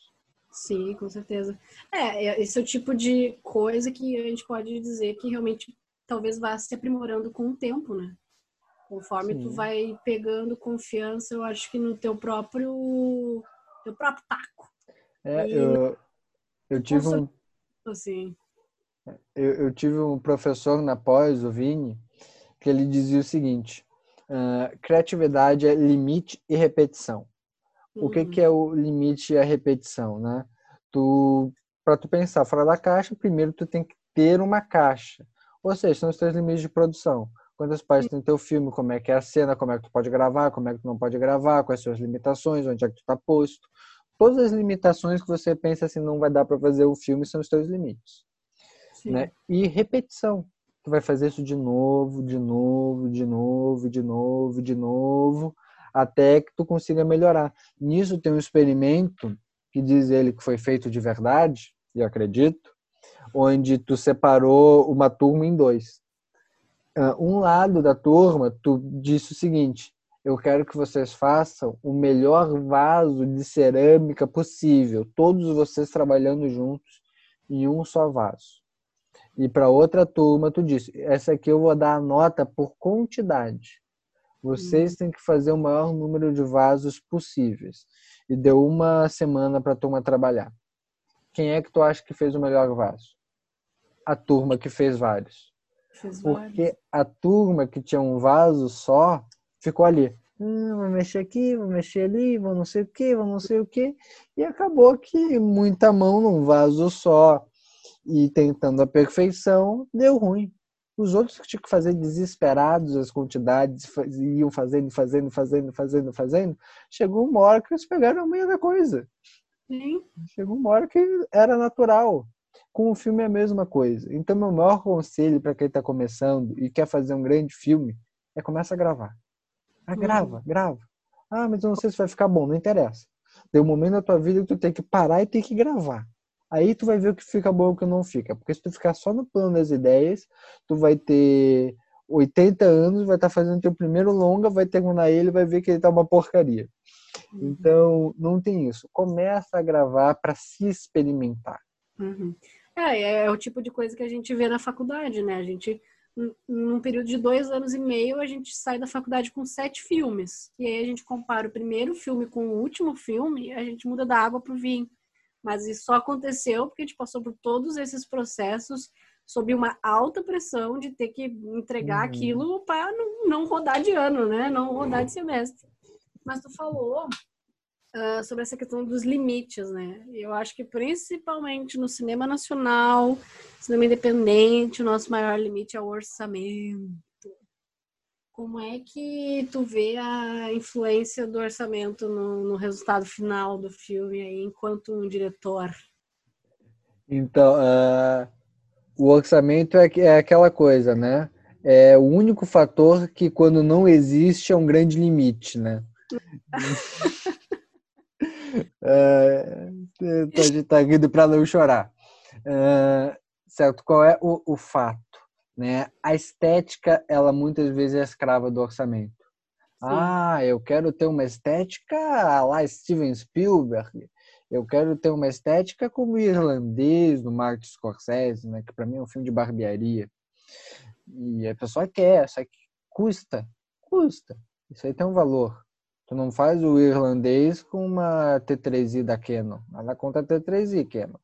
Sim, com certeza. É, é esse é o tipo de coisa que a gente pode dizer que realmente talvez vá se aprimorando com o tempo, né? Conforme Sim. tu vai pegando confiança, eu acho que no teu próprio teu próprio taco. É, eu, eu tive um assim. Eu, eu, tive um professor na pós, o Vini, que ele dizia o seguinte: uh, criatividade é limite e repetição. Uhum. O que, que é o limite e a repetição, né? Tu, para tu pensar fora da caixa, primeiro tu tem que ter uma caixa. Ou seja, são os três limites de produção. Quantas páginas tem teu filme, como é que é a cena, como é que tu pode gravar, como é que tu não pode gravar, quais são as limitações, onde é que tu está posto. Todas as limitações que você pensa assim, não vai dar para fazer o filme são os teus limites. Né? E repetição. Tu vai fazer isso de novo, de novo, de novo, de novo, de novo, até que tu consiga melhorar. Nisso tem um experimento que diz ele que foi feito de verdade, e acredito, onde tu separou uma turma em dois. Ah, um lado da turma, tu disse o seguinte: eu quero que vocês façam o melhor vaso de cerâmica possível, todos vocês trabalhando juntos em um só vaso. E para outra turma, tu disse: essa aqui eu vou dar a nota por quantidade. Vocês têm que fazer o maior número de vasos possíveis. E deu uma semana para a turma trabalhar. Quem é que tu acha que fez o melhor vaso? A turma que fez vários. Porque a turma que tinha um vaso só ficou ali. Hum, vou mexer aqui, vou mexer ali, vou não sei o que, vou não sei o que. E acabou que muita mão num vaso só e tentando a perfeição, deu ruim. Os outros que tinham que fazer desesperados as quantidades, iam fazendo, fazendo, fazendo, fazendo, fazendo. Chegou uma hora que eles pegaram a meia da coisa. Sim. Chegou uma hora que era natural. Com o filme é a mesma coisa. Então, meu maior conselho para quem está começando e quer fazer um grande filme é começar a gravar. Ah, grava, uhum. grava. Ah, mas eu não sei se vai ficar bom, não interessa. Tem um momento na tua vida que tu tem que parar e tem que gravar. Aí tu vai ver o que fica bom e o que não fica. Porque se tu ficar só no plano das ideias, tu vai ter 80 anos, vai estar tá fazendo teu primeiro longa, vai terminar ele, vai ver que ele tá uma porcaria. Uhum. Então, não tem isso. Começa a gravar para se experimentar. Uhum. É, é, é o tipo de coisa que a gente vê na faculdade, né? A gente, num período de dois anos e meio, a gente sai da faculdade com sete filmes. E aí a gente compara o primeiro filme com o último filme a gente muda da água pro vinho. Mas isso só aconteceu porque a gente passou por todos esses processos sob uma alta pressão de ter que entregar uhum. aquilo para não, não, rodar de ano, né? Não rodar de semestre. Mas tu falou uh, sobre essa questão dos limites, né? Eu acho que principalmente no cinema nacional, cinema independente, o nosso maior limite é o orçamento. Como é que tu vê a influência do orçamento no, no resultado final do filme aí, enquanto um diretor? Então, uh, o orçamento é, é aquela coisa, né? É o único fator que, quando não existe, é um grande limite, né? a gente tá para não chorar. É, certo? Qual é o, o fato? Né? A estética, ela muitas vezes é escrava do orçamento. Sim. Ah, eu quero ter uma estética lá Steven Spielberg. Eu quero ter uma estética como o irlandês do Martin Scorsese, né? que para mim é um filme de barbearia. E a pessoa quer, só que custa, custa. Isso aí tem um valor. Tu não faz o irlandês com uma T3i da Canon. Ela conta T3i Canon.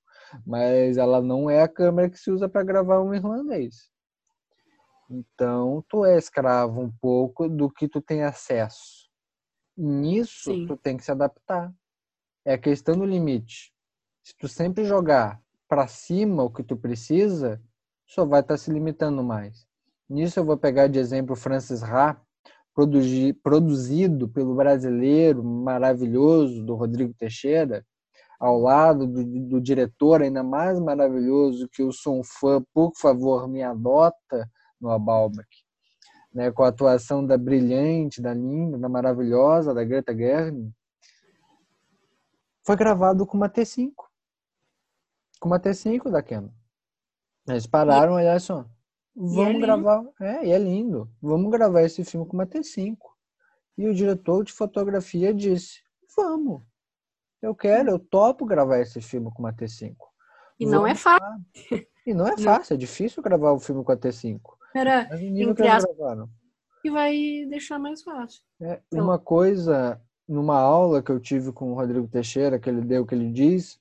Mas ela não é a câmera que se usa para gravar um irlandês. Então, tu é escravo um pouco do que tu tem acesso. Nisso, Sim. tu tem que se adaptar é a questão do limite. Se tu sempre jogar para cima o que tu precisa, só vai estar tá se limitando mais. Nisso eu vou pegar de exemplo Francis Ha, produzido pelo brasileiro maravilhoso do Rodrigo Teixeira, ao lado do, do, diretor ainda mais maravilhoso que eu sou um fã, por favor, me adota no Abalbach. Né, com a atuação da brilhante, da linda, da maravilhosa, da Greta Gerwig, foi gravado com uma T5. Com uma T5 da Canon. Eles pararam olha só. Vamos é gravar. É, e é lindo. Vamos gravar esse filme com uma T5. E o diretor de fotografia disse: Vamos. Eu quero, eu topo gravar esse filme com uma T5. E Vamos não é fácil. E não é fácil, é difícil gravar o filme com a T5. Era, entre as... E vai deixar mais fácil. É, então... Uma coisa numa aula que eu tive com o Rodrigo Teixeira, que ele deu, que ele diz,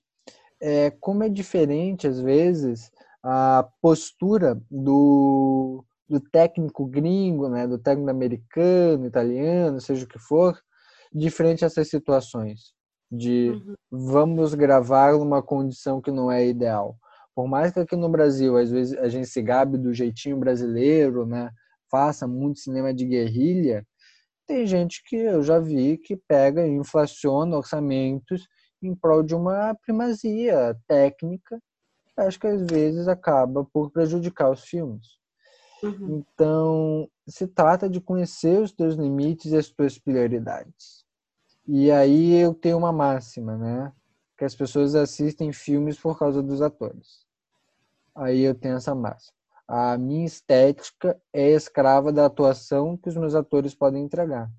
é como é diferente, às vezes, a postura do, do técnico gringo, né, do técnico americano, italiano, seja o que for, diferente essas situações de uhum. vamos gravar numa condição que não é ideal. Por mais que aqui no Brasil, às vezes, a gente se gabe do jeitinho brasileiro, né, faça muito cinema de guerrilha, tem gente que eu já vi que pega e inflaciona orçamentos em prol de uma primazia técnica, que acho que às vezes acaba por prejudicar os filmes. Uhum. Então, se trata de conhecer os teus limites e as tuas prioridades. E aí eu tenho uma máxima, né? Que as pessoas assistem filmes por causa dos atores. Aí eu tenho essa máxima a minha estética é escrava da atuação que os meus atores podem entregar.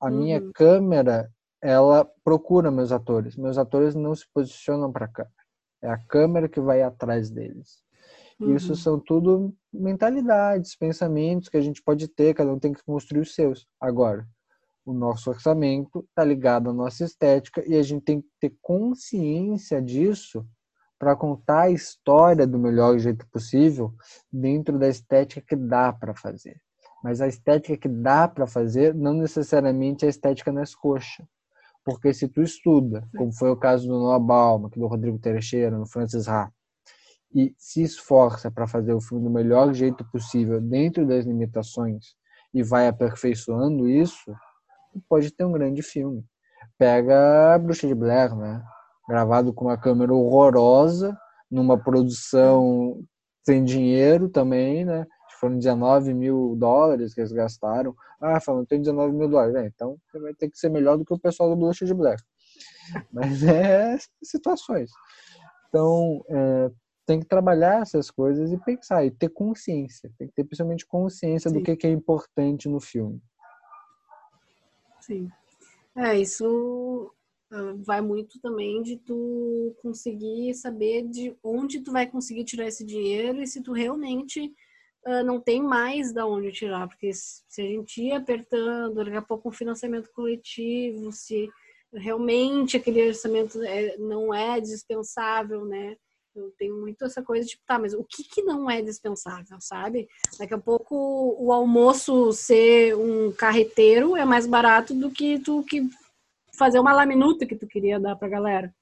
A uhum. minha câmera, ela procura meus atores. Meus atores não se posicionam para a câmera. É a câmera que vai atrás deles. Uhum. Isso são tudo mentalidades, pensamentos que a gente pode ter, cada um tem que construir os seus. Agora, o nosso orçamento está ligado à nossa estética e a gente tem que ter consciência disso para contar a história do melhor jeito possível dentro da estética que dá para fazer. Mas a estética que dá para fazer não necessariamente é a estética nas coxas. Porque se tu estuda, como foi o caso do Noah Bauman, do Rodrigo Teixeira, no Francis Ha, e se esforça para fazer o filme do melhor jeito possível dentro das limitações e vai aperfeiçoando isso, pode ter um grande filme. Pega a Bruxa de Blair, né? gravado com uma câmera horrorosa, numa produção sem dinheiro também, né? foram 19 mil dólares que eles gastaram. Ah, falando, tem 19 mil dólares. É, então você vai ter que ser melhor do que o pessoal do Blush de Black. Mas é situações. Então, é, tem que trabalhar essas coisas e pensar, e ter consciência. Tem que ter principalmente consciência Sim. do que, que é importante no filme. Sim. É, isso ah, vai muito também de tu conseguir saber de onde tu vai conseguir tirar esse dinheiro e se tu realmente uh, não tem mais da onde tirar, porque se a gente ir apertando, daqui a pouco um financiamento coletivo, se realmente aquele orçamento é, não é dispensável, né? Eu tenho muito essa coisa, tipo, tá, mas o que que não é dispensável, sabe? Daqui a pouco o almoço ser um carreteiro é mais barato do que tu que fazer uma laminuta que tu queria dar pra galera.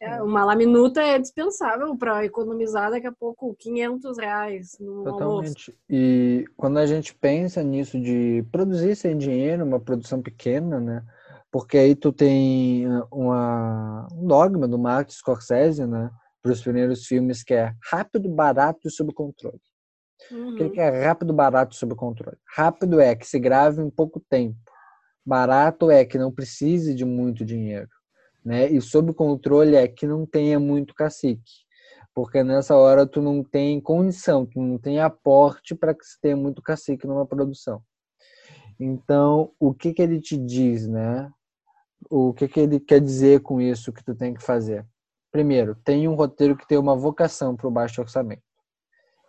É, é. uma laminuta é dispensável para economizar daqui a pouco 500 reais no Totalmente. Almoço. E quando a gente pensa nisso de produzir sem dinheiro, uma produção pequena, né? Porque aí tu tem uma, um dogma do Martin Scorsese, né? Para os primeiros filmes, que é rápido, barato e sob controle. Uhum. O que é rápido, barato e sob controle? Rápido é que se grave em pouco tempo. Barato é que não precise de muito dinheiro. Né? E sob controle é que não tenha muito cacique. Porque nessa hora tu não tem condição, tu não tem aporte para que se tenha muito cacique numa produção. Então, o que que ele te diz, né? O que que ele quer dizer com isso que tu tem que fazer? Primeiro, tem um roteiro que tem uma vocação para o baixo orçamento.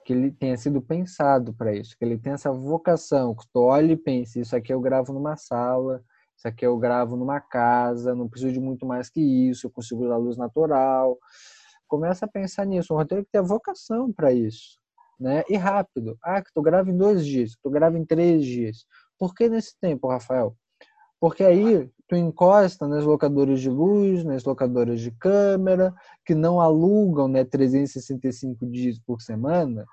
Que ele tenha sido pensado para isso, que ele tenha essa vocação, que tu olhe e pense, isso aqui eu gravo numa sala, isso aqui eu gravo numa casa, não preciso de muito mais que isso, eu consigo usar luz natural. Começa a pensar nisso, um roteiro que tenha vocação para isso, né? E rápido. Ah, que tu grava em dois dias, que tu grava em três dias. Por que nesse tempo, Rafael? Porque aí tu encosta nas locadoras de luz, nas locadoras de câmera, que não alugam né, 365 dias por semana,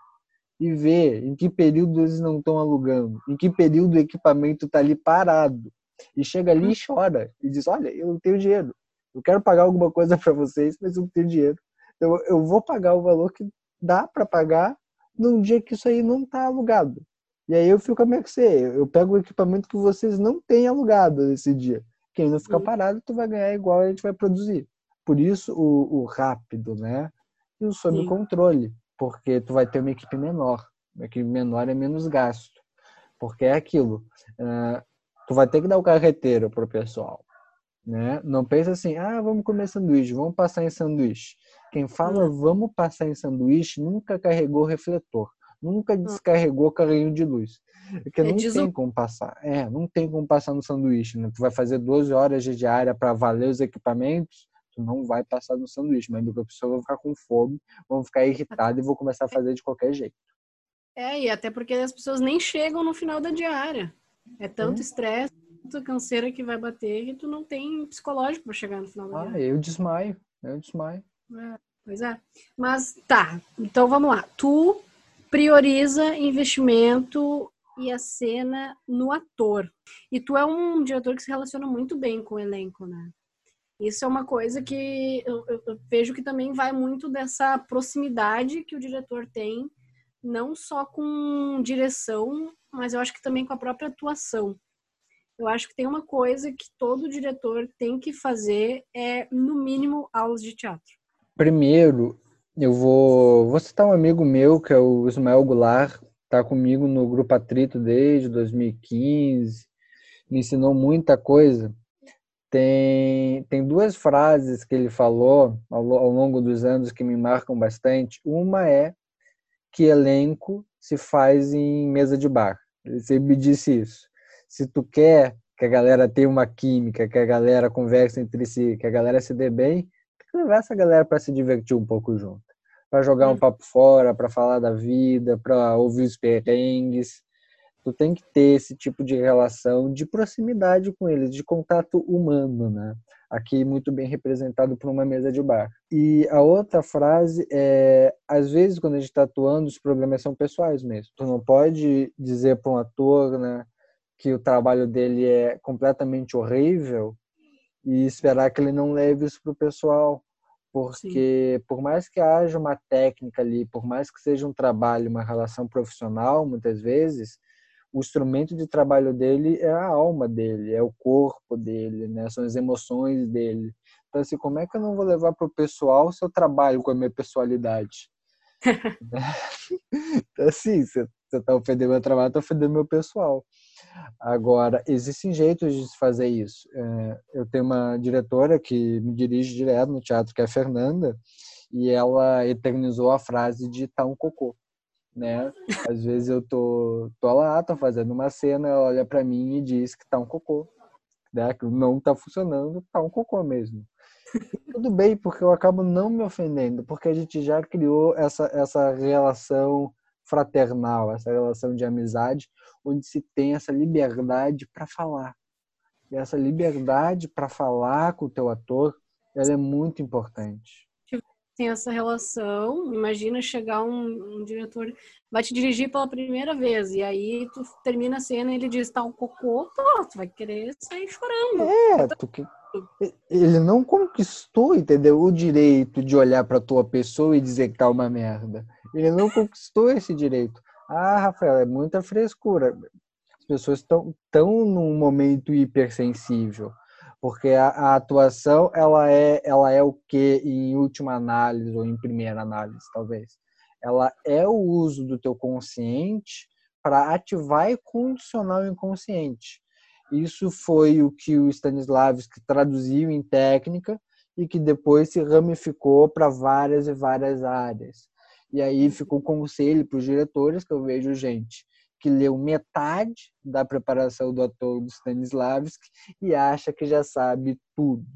e vê em que período eles não estão alugando, em que período o equipamento está ali parado. E chega ali e chora, e diz, olha, eu não tenho dinheiro, eu quero pagar alguma coisa para vocês, mas eu não tenho dinheiro. Então eu vou pagar o valor que dá para pagar num dia que isso aí não está alugado. E aí eu fico a mercê, eu pego o equipamento que vocês não têm alugado nesse dia. Quem não ficar parado, tu vai ganhar igual a gente vai produzir. Por isso o, o rápido, né? E o sob Sim. controle, porque tu vai ter uma equipe menor. Uma equipe menor é menos gasto. Porque é aquilo. Uh, tu vai ter que dar o carreteiro pro pessoal. Né? Não pensa assim, ah, vamos comer sanduíche, vamos passar em sanduíche. Quem fala vamos passar em sanduíche nunca carregou refletor, nunca descarregou carrinho de luz. Porque é, não tem como passar. É, não tem como passar no sanduíche, né? Tu vai fazer 12 horas de diária para valer os equipamentos, tu não vai passar no sanduíche, mas a pessoa vai ficar com fome, vão ficar irritada e vou começar a fazer de qualquer jeito. É, e até porque as pessoas nem chegam no final da diária. É tanto estresse, tanta canseira que vai bater que tu não tem psicológico para chegar no final da ah, diária. eu desmaio, eu desmaio. É, pois é. Mas tá, então vamos lá. Tu prioriza investimento e a cena no ator. E tu é um diretor que se relaciona muito bem com o elenco, né? Isso é uma coisa que eu, eu, eu, vejo que também vai muito dessa proximidade que o diretor tem, não só com direção, mas eu acho que também com a própria atuação. Eu acho que tem uma coisa que todo diretor tem que fazer é, no mínimo, aulas de teatro. Primeiro, eu vou, vou citar um amigo meu, que é o Ismael Goulart, está comigo no Grupo Atrito desde 2015, me ensinou muita coisa. Tem, tem duas frases que ele falou ao, ao longo dos anos que me marcam bastante. Uma é que elenco se faz em mesa de bar. Ele sempre disse isso. Se tu quer que a galera tenha uma química, que a galera converse entre si, que a galera se dê bem, levar essa galera para se divertir um pouco junto para jogar um hum. papo fora, para falar da vida, para ouvir os perrengues. Tu tem que ter esse tipo de relação de proximidade com eles, de contato humano, né? Aqui muito bem representado por uma mesa de bar. E a outra frase é: às vezes quando a gente está atuando, os problemas são pessoais mesmo. Tu não pode dizer para um ator, né, que o trabalho dele é completamente horrível e esperar que ele não leve isso pro pessoal Porque Sim. por mais que haja uma técnica ali, por mais que seja um trabalho, uma relação profissional, muitas vezes, o instrumento de trabalho dele é a alma dele, é o corpo dele, né? São as emoções dele. Então, assim, como é que eu não vou levar para o pessoal se eu trabalho com a minha pessoalidade? então, assim, você está ofendendo meu trabalho, está ofendendo meu pessoal. Agora, existem jeitos de se fazer isso. É, eu tenho uma diretora que me dirige direto no teatro, que é a Fernanda, e ela eternizou a frase de tá um cocô. Né? Às vezes eu tô, tô lá, tô fazendo uma cena, ela olha para mim e diz que tá um cocô. Né? Que não tá funcionando, tá um cocô mesmo. E tudo bem, porque eu acabo não me ofendendo, porque a gente já criou essa, essa relação fraternal, essa relação de amizade, onde se tem essa liberdade para falar. E essa liberdade para falar com o teu ator, ela é muito importante. Tem essa relação, imagina chegar um, um diretor, vai te dirigir pela primeira vez, e aí tu termina a cena e ele diz, tá um cocô, pô, tu vai querer sair chorando. É, tu que ele não conquistou, entendeu? O direito de olhar para tua pessoa e dizer que tá uma merda. Ele não conquistou esse direito. Ah, Rafael, é muita frescura. As pessoas estão tão num momento hipersensível, porque a, a, atuação ela é ela é o que em última análise ou em primeira análise, talvez. Ela é o uso do teu consciente para ativar e condicionar o inconsciente. Isso foi o que o Stanislavski traduziu em técnica e que depois se ramificou para várias e várias áreas. E aí ficou conselho para os diretores, que eu vejo gente que leu metade da preparação do ator do Stanislavski e acha que já sabe tudo.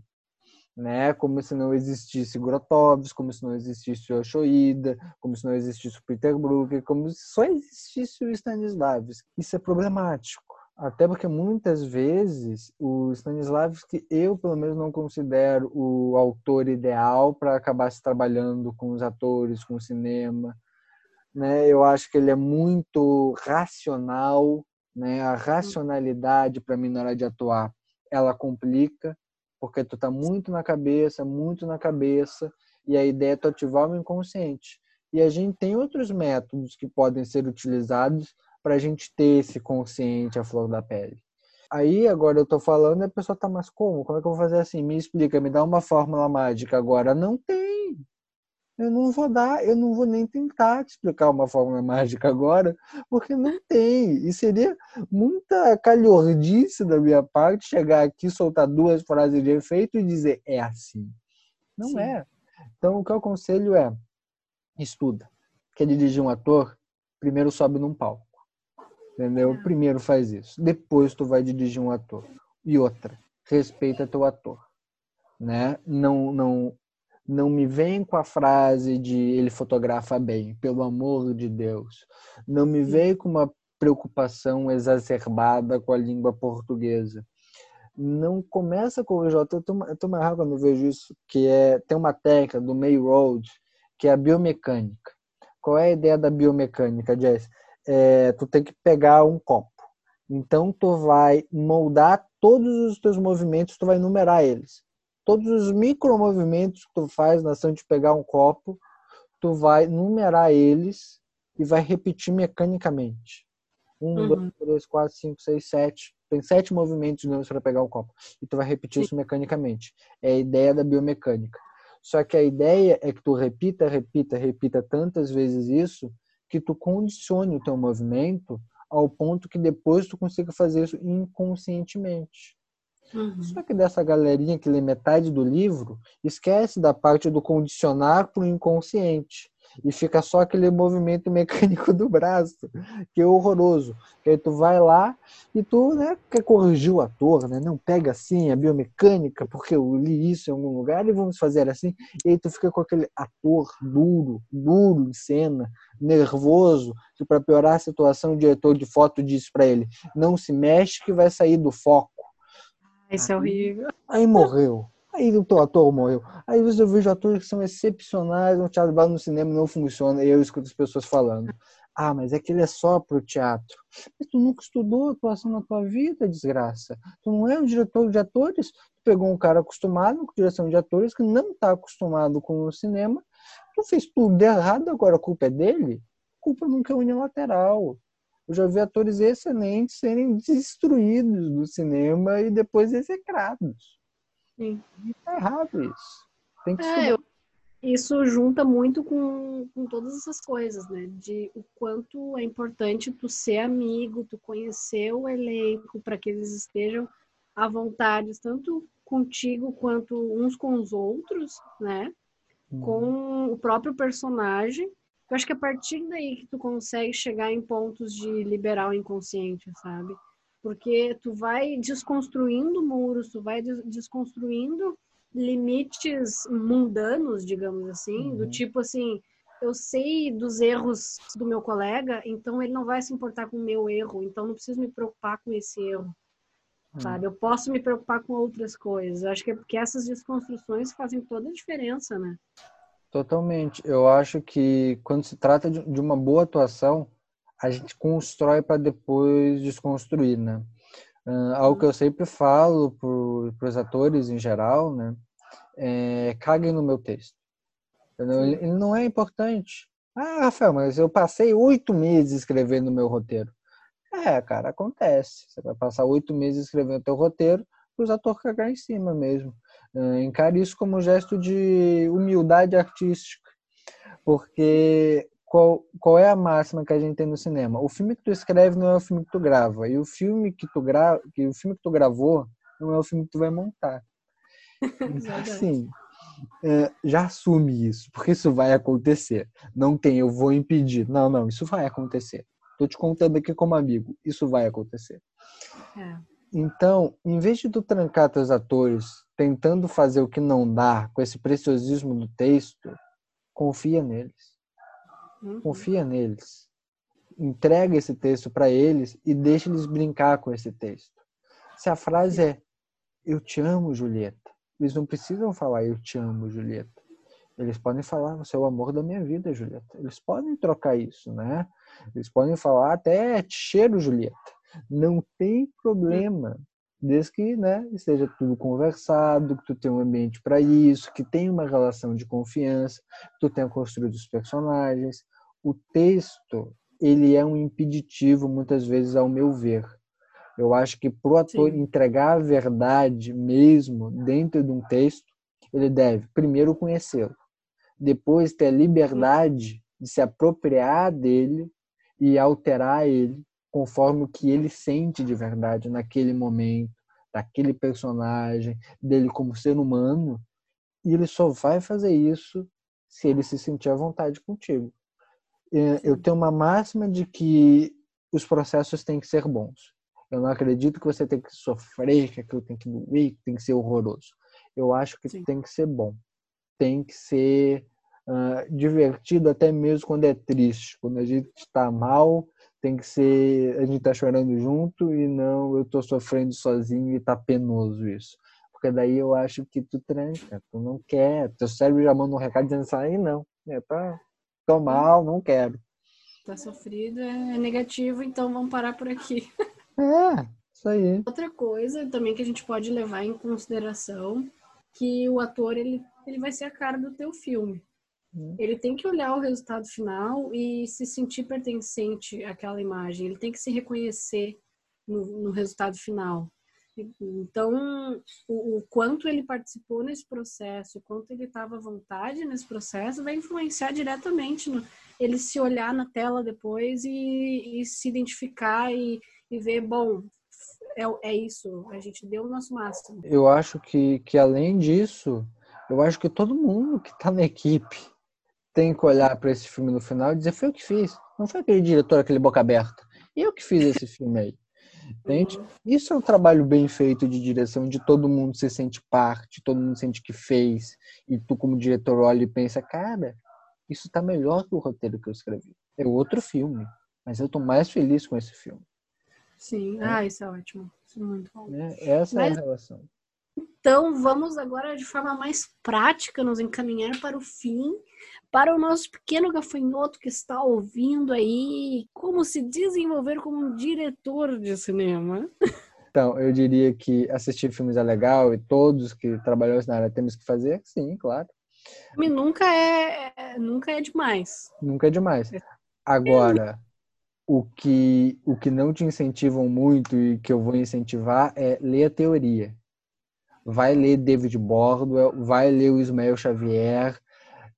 Né? Como se não existisse Grotowski, como se não existisse Oshoida, como se não existisse o Peter Brook, como se só existisse o Stanislavski. Isso é problemático até porque muitas vezes o Stanislavski, eu pelo menos não considero o autor ideal para acabar se trabalhando com os atores, com o cinema. Né? Eu acho que ele é muito racional, né? a racionalidade para mim na hora de atuar, ela complica, porque tu tá muito na cabeça, muito na cabeça, e a ideia é tu ativar o inconsciente. E a gente tem outros métodos que podem ser utilizados para a gente ter esse consciente à flor da pele. Aí agora eu tô falando e a pessoa tá, mas como? Como é que eu vou fazer assim? Me explica, me dá uma fórmula mágica agora. Não tem. Eu não vou dar, eu não vou nem tentar te explicar uma fórmula mágica agora, porque não tem. E seria muita calhordice da minha parte chegar aqui, soltar duas frases de efeito e dizer é assim. Não Sim. é. Então o que eu aconselho é estuda. Quer dirigir um ator? Primeiro sobe num palco. Entendeu? É. Primeiro faz isso. Depois tu vai dirigir um ator. E outra, respeita teu ator. Né? Não, não, não me vem com a frase de ele fotografa bem, pelo amor de Deus. Não me vem com uma preocupação exacerbada com a língua portuguesa. Não começa com o J. Eu tô, eu tô mais quando eu vejo isso, que é tem uma técnica do May Road, que é a biomecânica. Qual é a ideia da biomecânica, Jess? É, tu tem que pegar um copo. Então tu vai moldar todos os teus movimentos, tu vai numerar eles. Todos os micromovimentos que tu faz na ação de pegar um copo, tu vai numerar eles e vai repetir mecanicamente. Um, uhum. dois, três, quatro, cinco, seis, sete. Tem sete movimentos para pegar um copo. E tu vai repetir Sim. isso mecanicamente. É a ideia da biomecânica. Só que a ideia é que tu repita, repita, repita tantas vezes isso que tu condicione o teu movimento ao ponto que depois tu consiga fazer isso inconscientemente. Uhum. Só que dessa galerinha que lê metade do livro, esquece da parte do condicionar para o inconsciente e fica só aquele movimento mecânico do braço, que é horroroso. Aí tu vai lá e tu né, quer corrigir o ator, né? Não pega assim a biomecânica, porque eu li isso em algum lugar e vamos fazer assim. E aí tu fica com aquele ator duro, duro em cena, nervoso, que para piorar a situação, o diretor de foto disse para ele: não se mexe que vai sair do foco. Isso é horrível. Aí morreu. Aí o teu ator morreu. Aí você vejo atores que são excepcionais, no teatro no cinema não funciona, e eu escuto as pessoas falando. Ah, mas é que ele é só pro teatro. Mas tu nunca estudou atuação na tua vida, desgraça. Tu não é um diretor de atores, tu pegou um cara acostumado com direção de atores que não está acostumado com o cinema, tu fez tudo errado, agora a culpa é dele? A culpa nunca é unilateral. Eu já vi atores excelentes serem destruídos do cinema e depois execrados. Sim. E tá errado isso. Tem que é, eu, isso junta muito com, com todas essas coisas, né? De o quanto é importante tu ser amigo, tu conhecer o elenco para que eles estejam à vontade, tanto contigo quanto uns com os outros, né? Uhum. Com o próprio personagem. Eu acho que é a partir daí que tu consegue chegar em pontos de liberar o inconsciente, sabe? Porque tu vai desconstruindo muros, tu vai desconstruindo limites mundanos, digamos assim, uhum. do tipo assim, eu sei dos erros do meu colega, então ele não vai se importar com o meu erro, então não preciso me preocupar com esse erro. Uhum. Sabe? Eu posso me preocupar com outras coisas. Acho que é porque essas desconstruções fazem toda a diferença, né? Totalmente. Eu acho que quando se trata de uma boa atuação, a gente constrói para depois desconstruir, né? Uh, algo que eu sempre falo para os atores em geral, né? É, caguem no meu texto. Ele, ele, não é importante. Ah, Rafael, mas eu passei oito meses escrevendo o meu roteiro. É, cara, acontece. Você vai passar oito meses escrevendo o teu roteiro para os atores cagar em cima mesmo. Uh, encare isso como um gesto de humildade artística. Porque qual, qual é a máxima que a gente tem no cinema? O filme que tu escreve não é o filme que tu grava. E o filme que tu, gra, que o filme que tu gravou não é o filme que tu vai montar. Sim. É, já assume isso, porque isso vai acontecer. Não tem, eu vou impedir. Não, não, isso vai acontecer. Tô te contando aqui como amigo, isso vai acontecer. É. Então, em vez de tu trancar teus atores tentando fazer o que não dá com esse preciosismo do texto, confia neles. Uhum. Confia neles. Entrega esse texto para eles e deixa eles brincar com esse texto. Se a frase é Eu te amo, Julieta, eles não precisam falar Eu te amo, Julieta. Eles podem falar Você é o amor da minha vida, Julieta. Eles podem trocar isso, né? Eles podem falar até Te cheiro, Julieta. Não tem problema desde que né, esteja tudo conversado, que tu tenha um ambiente para isso, que tenha uma relação de confiança, que tu tenha construído os personagens, o texto ele é um impeditivo muitas vezes ao meu ver. Eu acho que para o ator Sim. entregar a verdade mesmo dentro de um texto, ele deve primeiro conhecê-lo, depois ter a liberdade de se apropriar dele e alterar ele conforme o que ele sente de verdade naquele momento, daquele personagem, dele como ser humano. E ele só vai fazer isso se ele se sentir à vontade contigo. É, eu tenho uma máxima de que os processos têm que ser bons. Eu não acredito que você tem que sofrer, que aquilo tem que doer, que tem que ser horroroso. Eu acho que Sim. tem que ser bom. Tem que ser uh, divertido até mesmo quando é triste. Quando a gente está mal, tem que ser a gente está chorando junto e não eu estou sofrendo sozinho e está penoso isso. Porque daí eu acho que tu tranca, tu não quer, teu cérebro já manda um recado dizendo assim, aí não, é, tá, Tô mal, não quero. Tá sofrido, é negativo, então vamos parar por aqui. É, isso aí. Outra coisa também que a gente pode levar em consideração que o ator ele, ele vai ser a cara do teu filme. Hum. Ele tem que olhar o resultado final e se sentir pertencente àquela imagem. Ele tem que se reconhecer no, no resultado final. Então, o, o, quanto ele participou nesse processo, o quanto ele estava à vontade nesse processo, vai influenciar diretamente no, ele se olhar na tela depois e, e se identificar e, e ver, bom, é, é, isso, a gente deu o nosso máximo. Eu acho que, que além disso, eu acho que todo mundo que está na equipe tem que olhar para esse filme no final e dizer: foi eu que fiz, não foi aquele diretor, aquele boca aberta. Eu que fiz esse filme aí. Entende? Uhum. Isso é um trabalho bem feito de direção, de todo mundo se sente parte, todo mundo sente que fez, e tu, como diretor, olha e pensa, cara, isso tá melhor que o roteiro que eu escrevi. É outro filme, mas eu tô mais feliz com esse filme. Sim, é. ah, isso é ótimo. Isso é muito bom. É, essa mas... é a relação. Então, vamos agora de forma mais prática nos encaminhar para o fim, para o nosso pequeno gafanhoto que está ouvindo aí como se desenvolver como um diretor de cinema. Então, eu diria que assistir filmes é legal e todos que trabalham na área temos que fazer, sim, claro. Filme nunca é, é, nunca é demais. Nunca é demais. Agora, o que, o que não te incentivam muito e que eu vou incentivar é ler a teoria. Vai ler David Bordwell, vai ler o Ismael Xavier,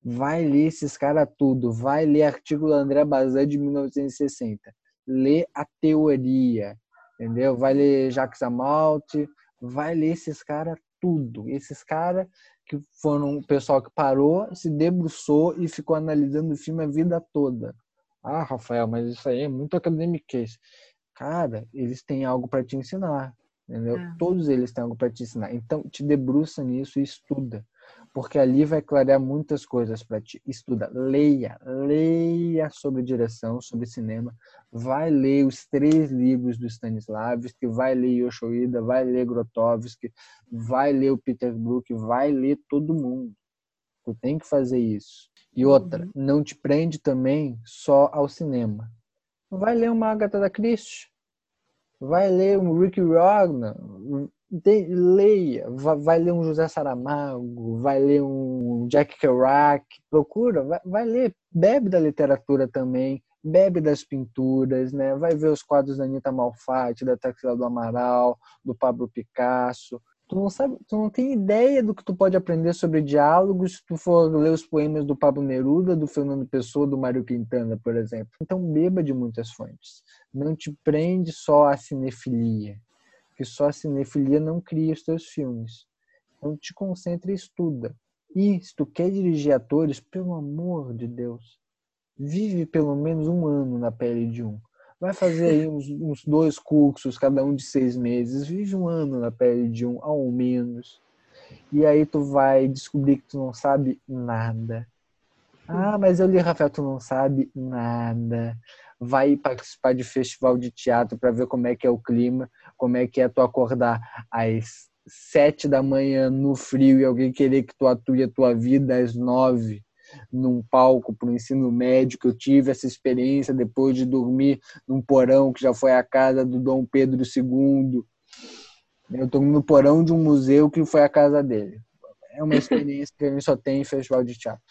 vai ler esses caras tudo, vai ler artigo do André Bazin de 1960. Lê a teoria, entendeu? Vai ler Jacques Amalt, vai ler esses caras tudo. Esses caras que foram o pessoal que parou, se debruçou e ficou analisando o filme a vida toda. Ah, Rafael, mas isso aí é muito academiquez. Cara, eles têm algo para te ensinar, entendeu? É. Todos eles têm algo para te ensinar. Então, te debruça nisso e estuda porque ali vai clarear muitas coisas para ti. Estuda, leia, leia sobre direção, sobre cinema, vai ler os três livros do Stanislavski, vai ler Yoshoida, vai ler Grotowski, vai ler o Peter Brook, vai ler todo mundo. Tu tem que fazer isso. E outra, uhum. não te prende também só ao cinema. Vai ler uma Agatha da Christie, vai ler um Rick Rogner, leia, vai, vai, ler um José Saramago, vai ler um Jack Kerouac, procura, vai, vai, ler, bebe da literatura também, bebe das pinturas, né? Vai ver os quadros da Anitta Malfatti, da Taxila do Amaral, do Pablo Picasso. Tu não sabe, tu não tem ideia do que tu pode aprender sobre diálogos se tu for ler os poemas do Pablo Neruda, do Fernando Pessoa, do Mário Quintana, por exemplo. Então beba de muitas fontes. Não te prende só à cinefilia que só a cinefilia não cria os teus filmes. Então te concentra e estuda. E se tu quer dirigir atores, pelo amor de Deus, vive pelo menos um ano na pele de um. Vai fazer aí uns, uns dois cursos, cada um de seis meses. Vive um ano na pele de um, ao menos. E aí tu vai descobrir que tu não sabe nada. Ah, mas eu li, Rafael, tu não sabe nada vai participar de festival de teatro para ver como é que é o clima, como é que é tu acordar às sete da manhã no frio e alguém querer que tu atue a tua vida às nove num palco para o ensino médio, que eu tive essa experiência depois de dormir num porão que já foi a casa do Dom Pedro II. Eu estou no porão de um museu que foi a casa dele. É uma experiência que a gente só tem em festival de teatro.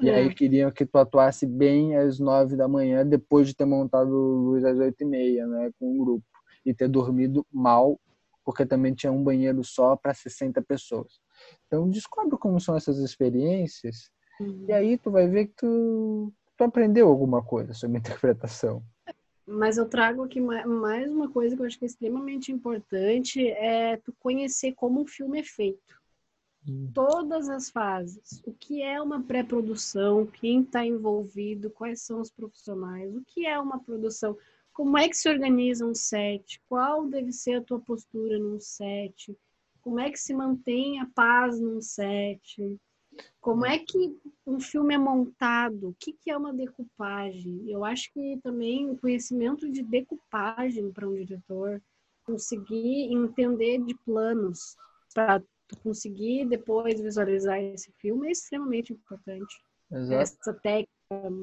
E aí é. queriam que tu atuasse bem às nove da manhã, depois de ter montado luz às oito e meia, né, com um grupo. E ter dormido mal, porque também tinha um banheiro só para 60 pessoas. Então, descobre como são essas experiências, uhum. e aí tu vai ver que tu, tu aprendeu alguma coisa sobre interpretação. Mas eu trago aqui mais uma coisa que eu acho que é extremamente importante, é tu conhecer como um filme é feito todas as fases. O que é uma pré-produção, quem está envolvido, quais são os profissionais, o que é uma produção, como é que se organiza um set, qual deve ser a tua postura num set, como é que se mantém a paz num set, como é que um filme é montado, o que, que é uma decupagem. Eu acho que também o conhecimento de decupagem para um diretor, conseguir entender de planos para conseguir depois visualizar esse filme é extremamente importante. Exato. Essa técnica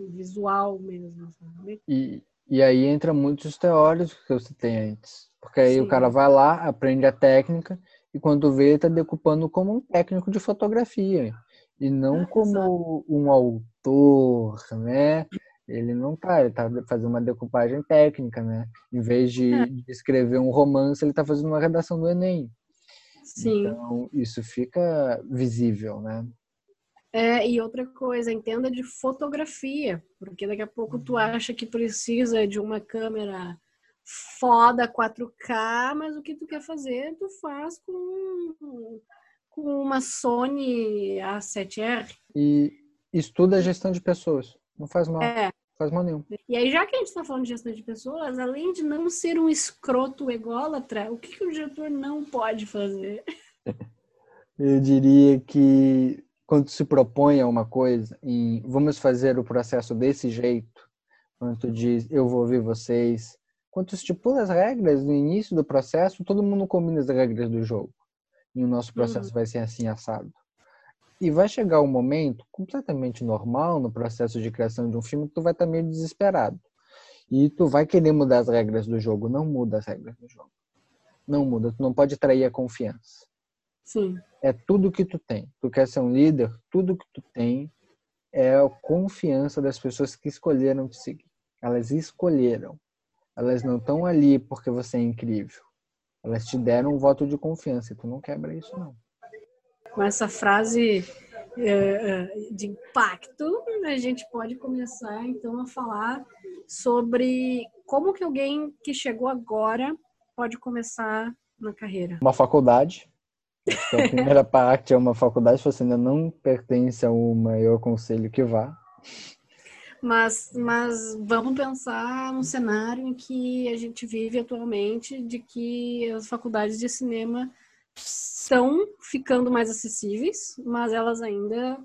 visual mesmo, sabe? E, e aí entra muitos teóricos que você tem antes. Porque aí Sim. o cara vai lá, aprende a técnica, e quando vê, ele tá decupando como um técnico de fotografia. E não ah, como um autor, né? Ele não tá, ele tá fazendo uma decupagem técnica, né? Em vez de, é. de escrever um romance, ele tá fazendo uma redação do Enem. Sim. Então, isso fica visível, né? É, e outra coisa, entenda de fotografia, porque daqui a pouco tu acha que precisa de uma câmera foda 4K, mas o que tu quer fazer, tu faz com, com uma Sony A7R. E estuda a gestão de pessoas, não faz mal. É, Faz mal nenhum. E aí, já que a gente está falando de gestão de pessoas, além de não ser um escroto ególatra, o que, que o diretor não pode fazer? Eu diria que quando se propõe a uma coisa, em vamos fazer o processo desse jeito, quando tu diz eu vou ouvir vocês, quando tu estipula as regras no início do processo, todo mundo combina as regras do jogo. E o nosso processo uhum. vai ser assim assado. E vai chegar um momento completamente normal no processo de criação de um filme que tu vai estar meio desesperado. E tu vai querer mudar as regras do jogo, não muda as regras do jogo. Não muda. Tu não pode trair a confiança. Sim. É tudo que tu tem. Tu quer ser um líder, tudo que tu tem é a confiança das pessoas que escolheram te seguir. Elas escolheram. Elas não estão ali porque você é incrível. Elas te deram um voto de confiança e tu não quebra isso, não. Com essa frase é, de impacto, a gente pode começar então a falar sobre como que alguém que chegou agora pode começar na carreira. Uma faculdade. Então, a primeira parte é uma faculdade. Se você ainda não pertence a uma, eu aconselho que vá. Mas, mas vamos pensar num cenário em que a gente vive atualmente, de que as faculdades de cinema estão ficando mais acessíveis, mas elas ainda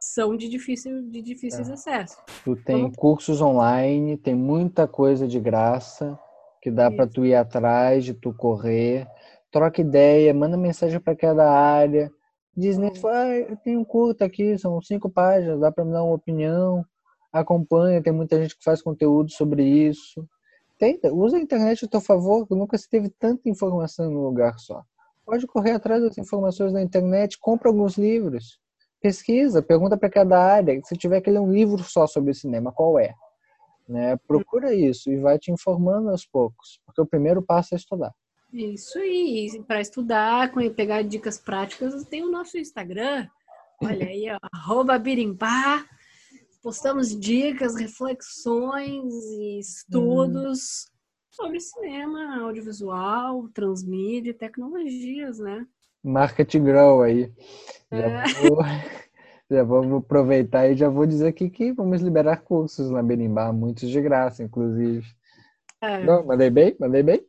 são de difícil de difíceis é. acesso. Tu tem Vamos... cursos online, tem muita coisa de graça que dá para tu ir atrás, de tu correr, troca ideia, manda mensagem para cada área. Disney, ah, eu tenho um curto aqui, são cinco páginas, dá para me dar uma opinião. Acompanha, tem muita gente que faz conteúdo sobre isso. Tenta, usa a internet a teu favor, nunca se teve tanta informação num lugar só. Pode correr atrás das informações na internet, compra alguns livros, pesquisa, pergunta para cada área. Se tiver que ler um livro só sobre cinema, qual é? Né? Procura isso e vai te informando aos poucos, porque o primeiro passo é estudar. Isso aí, para estudar, pegar dicas práticas, tem o nosso Instagram. Olha aí, arroba birimbá. Postamos dicas, reflexões e estudos sobre cinema, audiovisual, transmídia e tecnologias, né? Market Grow aí. Já, é. vou, já vou aproveitar e já vou dizer aqui que vamos liberar cursos na Berimbá, muitos de graça, inclusive. É. Não, mandei bem? Mandei bem?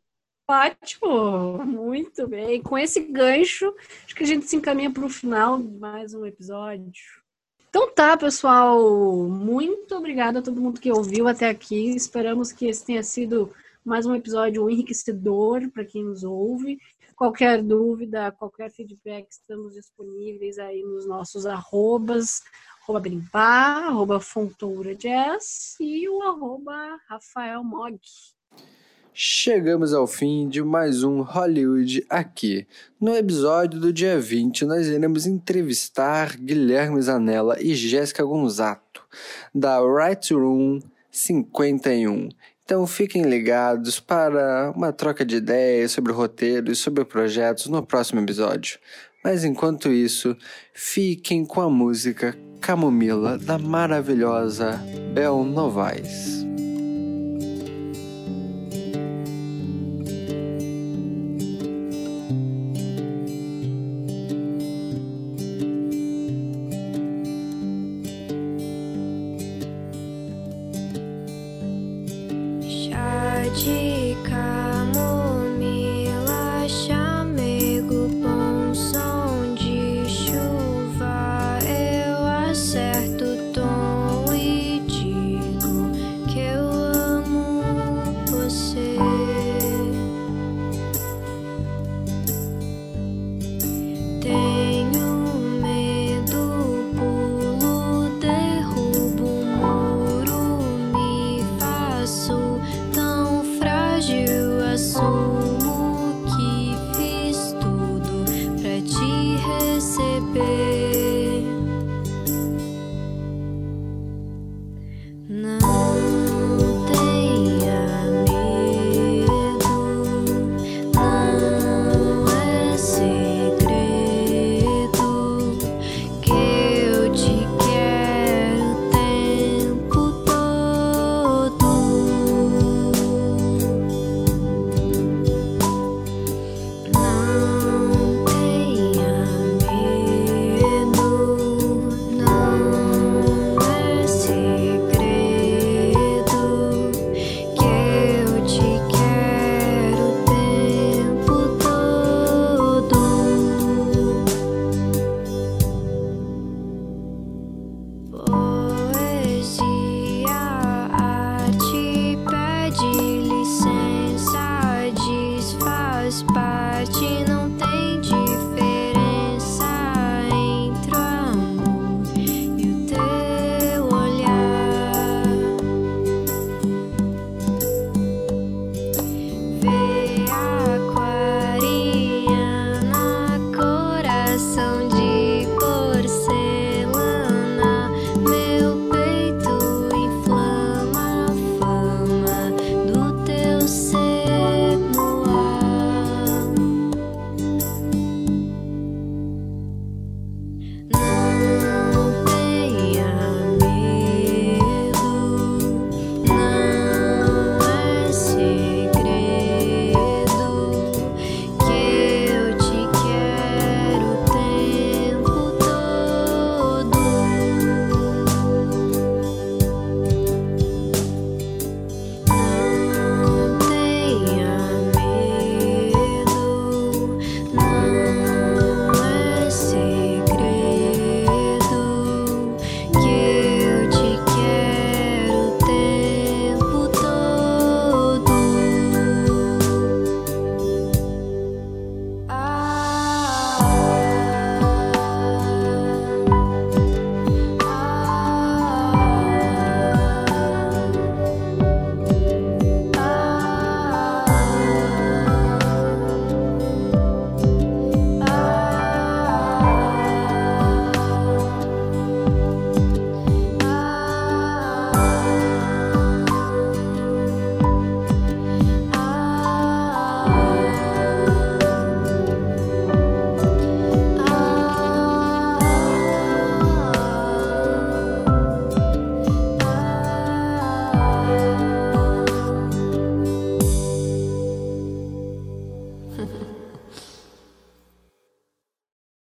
Ótimo, muito bem. Com esse gancho, acho que a gente se encaminha para o final de mais um episódio. Então tá, pessoal. Muito obrigada a todo mundo que ouviu até aqui. Esperamos que esse tenha sido mais um episódio enriquecedor para quem nos ouve. Qualquer dúvida, qualquer feedback, estamos disponíveis aí nos nossos arrobas, arroba Brimpar, arroba Fontoura Jazz e o arroba Rafael Mog. Chegamos ao fim de mais um Hollywood aqui. No episódio do dia 20, nós iremos entrevistar Guilherme Zanella e Jéssica Gonzato, da Right Room 51. Então fiquem ligados para uma troca de ideias sobre o roteiro e sobre projetos no próximo episódio. Mas enquanto isso, fiquem com a música Camomila da maravilhosa Bel Novaes.